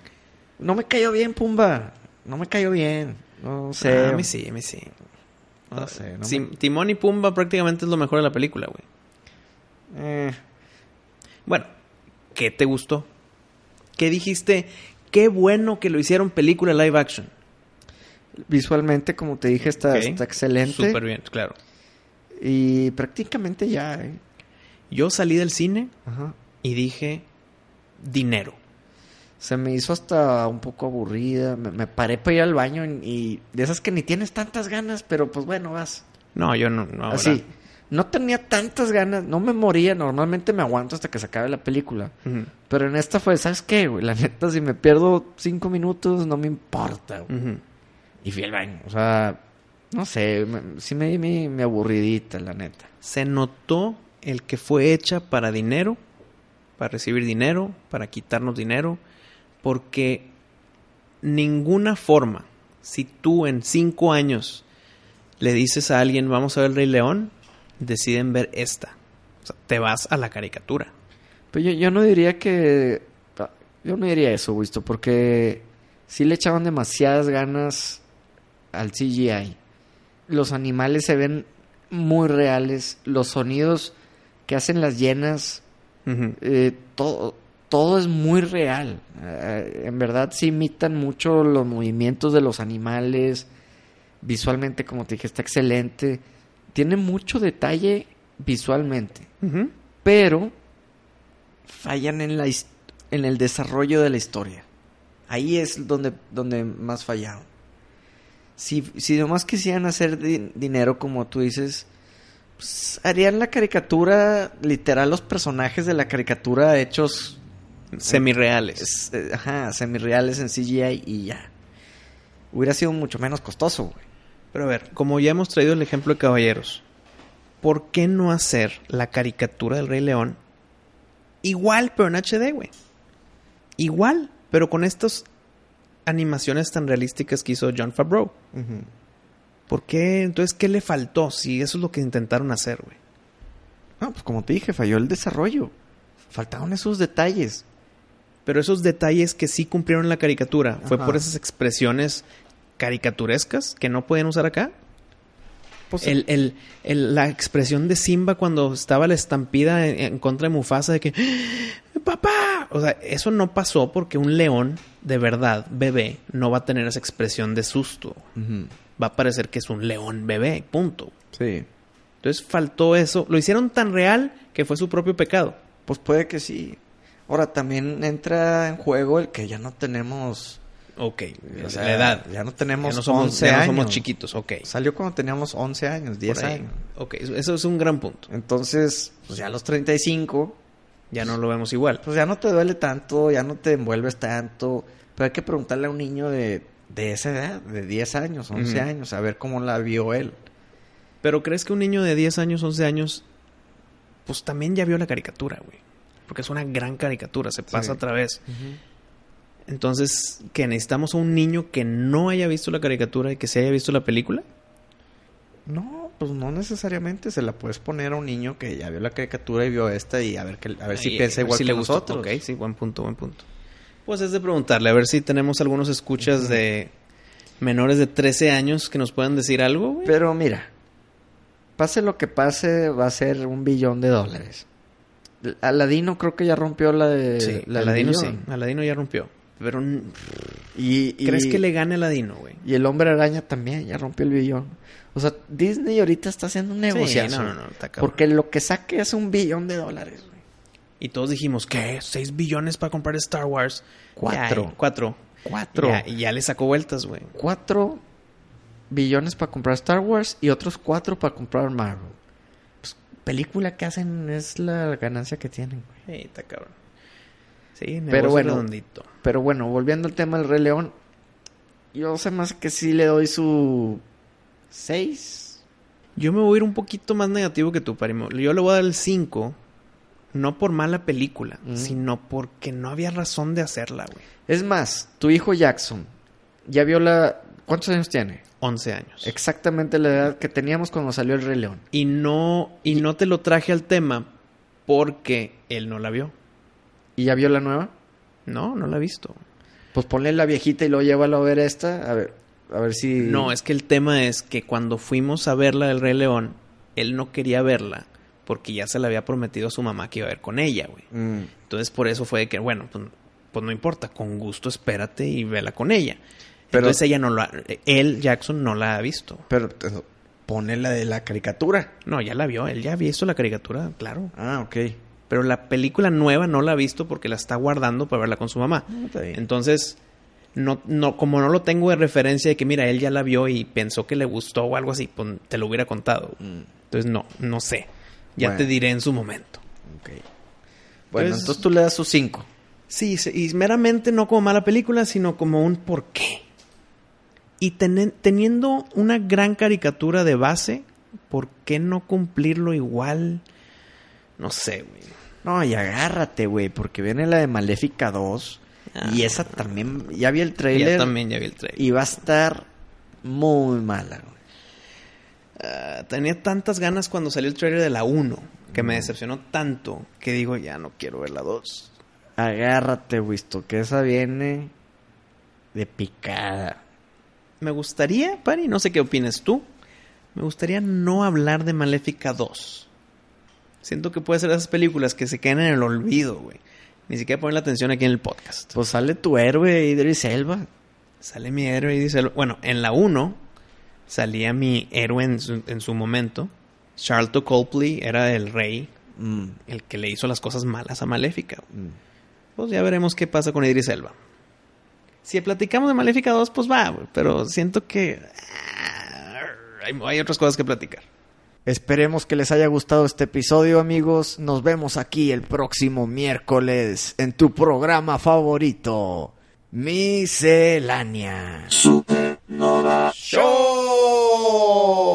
No me cayó bien, Pumba. No me cayó bien. No sé. Ah, a mí sí, a mí sí. No sé. No Sí, me- Timón y Pumba prácticamente es lo mejor de la película, güey. Eh, Bueno, ¿qué te gustó? ¿Qué dijiste? Qué bueno que lo hicieron película live action. visualmente, como te dije, está, excelente. Súper bien, claro. Y prácticamente ya, ¿eh? Yo salí del cine Ajá. y dije, dinero. Se me hizo hasta un poco aburrida. Me, me paré para ir al baño y, y de esas que ni tienes tantas ganas, pero pues bueno, vas. No, yo no. no Así. No tenía tantas ganas, no me moría. Normalmente me aguanto hasta que se acabe la película. Pero en esta fue, ¿sabes qué, güey? La neta, si me pierdo cinco minutos, no me importa, güey. Y fui al baño. O sea, no sé, me- sí me di mi, mi aburridita, la neta. Se notó el que fue hecha para dinero, para recibir dinero, para quitarnos dinero, porque ninguna forma, si tú en cinco años le dices a alguien, vamos a ver el Rey León, deciden ver esta. O sea, te vas a la caricatura. Pero yo, yo no diría que... Yo no diría eso, visto, porque sí le echaban demasiadas ganas al CGI. Los animales se ven muy reales. Los sonidos que hacen las llenas, eh, todo, todo es muy real. Eh, en verdad sí imitan mucho los movimientos de los animales. Visualmente, como te dije, está excelente. Tiene mucho detalle visualmente pero fallan en la en el desarrollo de la historia. Ahí es donde, donde más fallaron. Si, si nomás quisieran hacer di- dinero, como tú dices, pues, harían la caricatura, literal, los personajes de la caricatura hechos Semirreales. es- eh, ajá, semirreales en CGI y ya. Hubiera sido mucho menos costoso, güey. Pero a ver, como ya hemos traído el ejemplo de Caballeros, ¿por qué no hacer la caricatura del Rey León igual, pero en HD, güey. Igual, pero con estas animaciones tan realísticas que hizo John Favreau. ¿Por qué? Entonces, ¿qué le faltó? Si eso es lo que intentaron hacer, güey. No, pues como te dije, falló el desarrollo. Faltaron esos detalles. Pero esos detalles que sí cumplieron la caricatura, ¿fue por esas expresiones caricaturescas que no pueden usar acá? Pues, El, el- el- la expresión de Simba cuando estaba la estampida en, en contra de Mufasa de que ¡Ah, ¡Papá! O sea, eso no pasó porque un león de verdad, bebé, no va a tener esa expresión de susto. Va a parecer que es un león bebé, punto. Sí. Entonces faltó eso. Lo hicieron tan real que fue su propio pecado. Pues puede que sí. Ahora también entra en juego el que ya no tenemos. Ok, o sea, la edad. Ya no tenemos Ya no somos, 11 ya no años. somos chiquitos, ok. Salió cuando teníamos 11 años, 10 Por ahí. años. Ok, eso- es un gran punto. Entonces, pues ya a los 35, Ya no lo vemos igual. pues ya no te duele tanto, ya no te envuelves tanto. Pero hay que preguntarle a un niño de, de esa edad, de 10 años, 11 Ujú. años, a ver cómo la vio él. Pero ¿crees que un niño de 10 años, 11 años, pues también ya vio la caricatura, güey? Porque es una gran caricatura, se pasa Sí. a través. Entonces, ¿que necesitamos a un niño que no haya visto la caricatura y que se haya visto la película? No, pues no necesariamente. Se la puedes poner a un niño que ya vio la caricatura y vio esta y a ver, que, a ver si Ay, piensa igual si que le gustó. nosotros. Ok, sí, buen punto, buen punto. Pues es de preguntarle, a ver si tenemos algunos escuchas de menores de 13 años que nos puedan decir algo, güey. Pero mira, pase lo que pase, va a ser un billón de dólares. Aladino creo que ya rompió la de Sí, la Aladino sí. Aladino ya rompió. Pero Y, y- ¿crees que le gane Aladino, güey? Y el hombre araña también ya rompió el billón. O sea, Disney ahorita está haciendo un negocio. Sí, no, no. Porque lo que saque es un billón de dólares. güey. Y todos dijimos, ¿qué? ¿6 billones para comprar Star Wars? Cuatro. Ya, cuatro. Cuatro. Ya, y ya le sacó vueltas, güey. Cuatro billones para comprar Star Wars y otros cuatro para comprar Marvel. Pues, película que hacen es la ganancia que tienen. güey. Está cabrón. Sí, Pero bueno. redondito. Pero bueno, volviendo al tema del Rey León, yo sé más que sí le doy su 6. Yo me voy a ir un poquito más negativo que tú, Parimo. Yo le voy a dar el 5, no por mala película, Mm. sino porque no había razón de hacerla, güey. Es más, tu hijo Jackson ya vio la... ¿Cuántos años tiene? 11 años. Exactamente la edad que teníamos cuando salió el Rey León. Y no, y no te lo traje al tema porque él no la vio. ¿Y ya vio la nueva? No, no la ha visto. Pues ponle la viejita y luego llévalo a ver esta. A ver, a ver si... No, es que el tema es que cuando fuimos a verla del Rey León, él no quería verla porque ya se le había prometido a su mamá que iba a ver con ella, güey. Mm. Entonces por eso fue de que, bueno, pues, pues no importa, con gusto espérate y vela con ella. Pero- Entonces ella no lo ha, él, Jackson, no la ha visto. Pero pone la de la caricatura. No, ya la vio, él ya ha visto la caricatura, claro. Ah, ok. Pero la película nueva no la ha visto porque la está guardando para verla con su mamá. No, bien. Entonces, no, no, como no lo tengo de referencia de que, mira, él ya la vio y pensó que le gustó o algo así, pues te lo hubiera contado. Mm, Entonces, no, no sé. Ya Bueno. te diré en su momento. Bueno, entonces tú le das sus 5. Sí, y meramente no como mala película, sino como un por qué. Y teniendo una gran caricatura de base, ¿por qué no cumplirlo igual? No sé, güey. No, y agárrate, güey, porque viene la de Maléfica 2. Ah. y esa también, ya vi el Ya trailer. también ya vi el trailer. Y va a estar muy mala, güey. Ah, tenía tantas ganas cuando salió el trailer de la 1, que me decepcionó tanto, que digo, ya no quiero ver la 2. Agárrate, Wisto, que esa viene de picada. Me gustaría, Pari, no sé qué opinas tú, me gustaría no hablar de Maléfica 2. Siento que puede ser esas películas que se quedan en el olvido, güey. Ni siquiera ponen la atención aquí en el podcast. Pues sale tu héroe, Idris Elba. Sale mi héroe y dice... Bueno, en la 1 salía mi héroe en su, en su momento. Charlton Copley era el rey, Mm, el que le hizo las cosas malas a Maléfica. mm. Pues ya veremos qué pasa con Idris Elba. Si platicamos de Maléfica 2, pues va, pero siento que ah, hay otras cosas que platicar. Esperemos que les haya gustado este episodio, amigos. Nos vemos aquí el próximo miércoles en tu programa favorito, Miscelánea Supernova Show.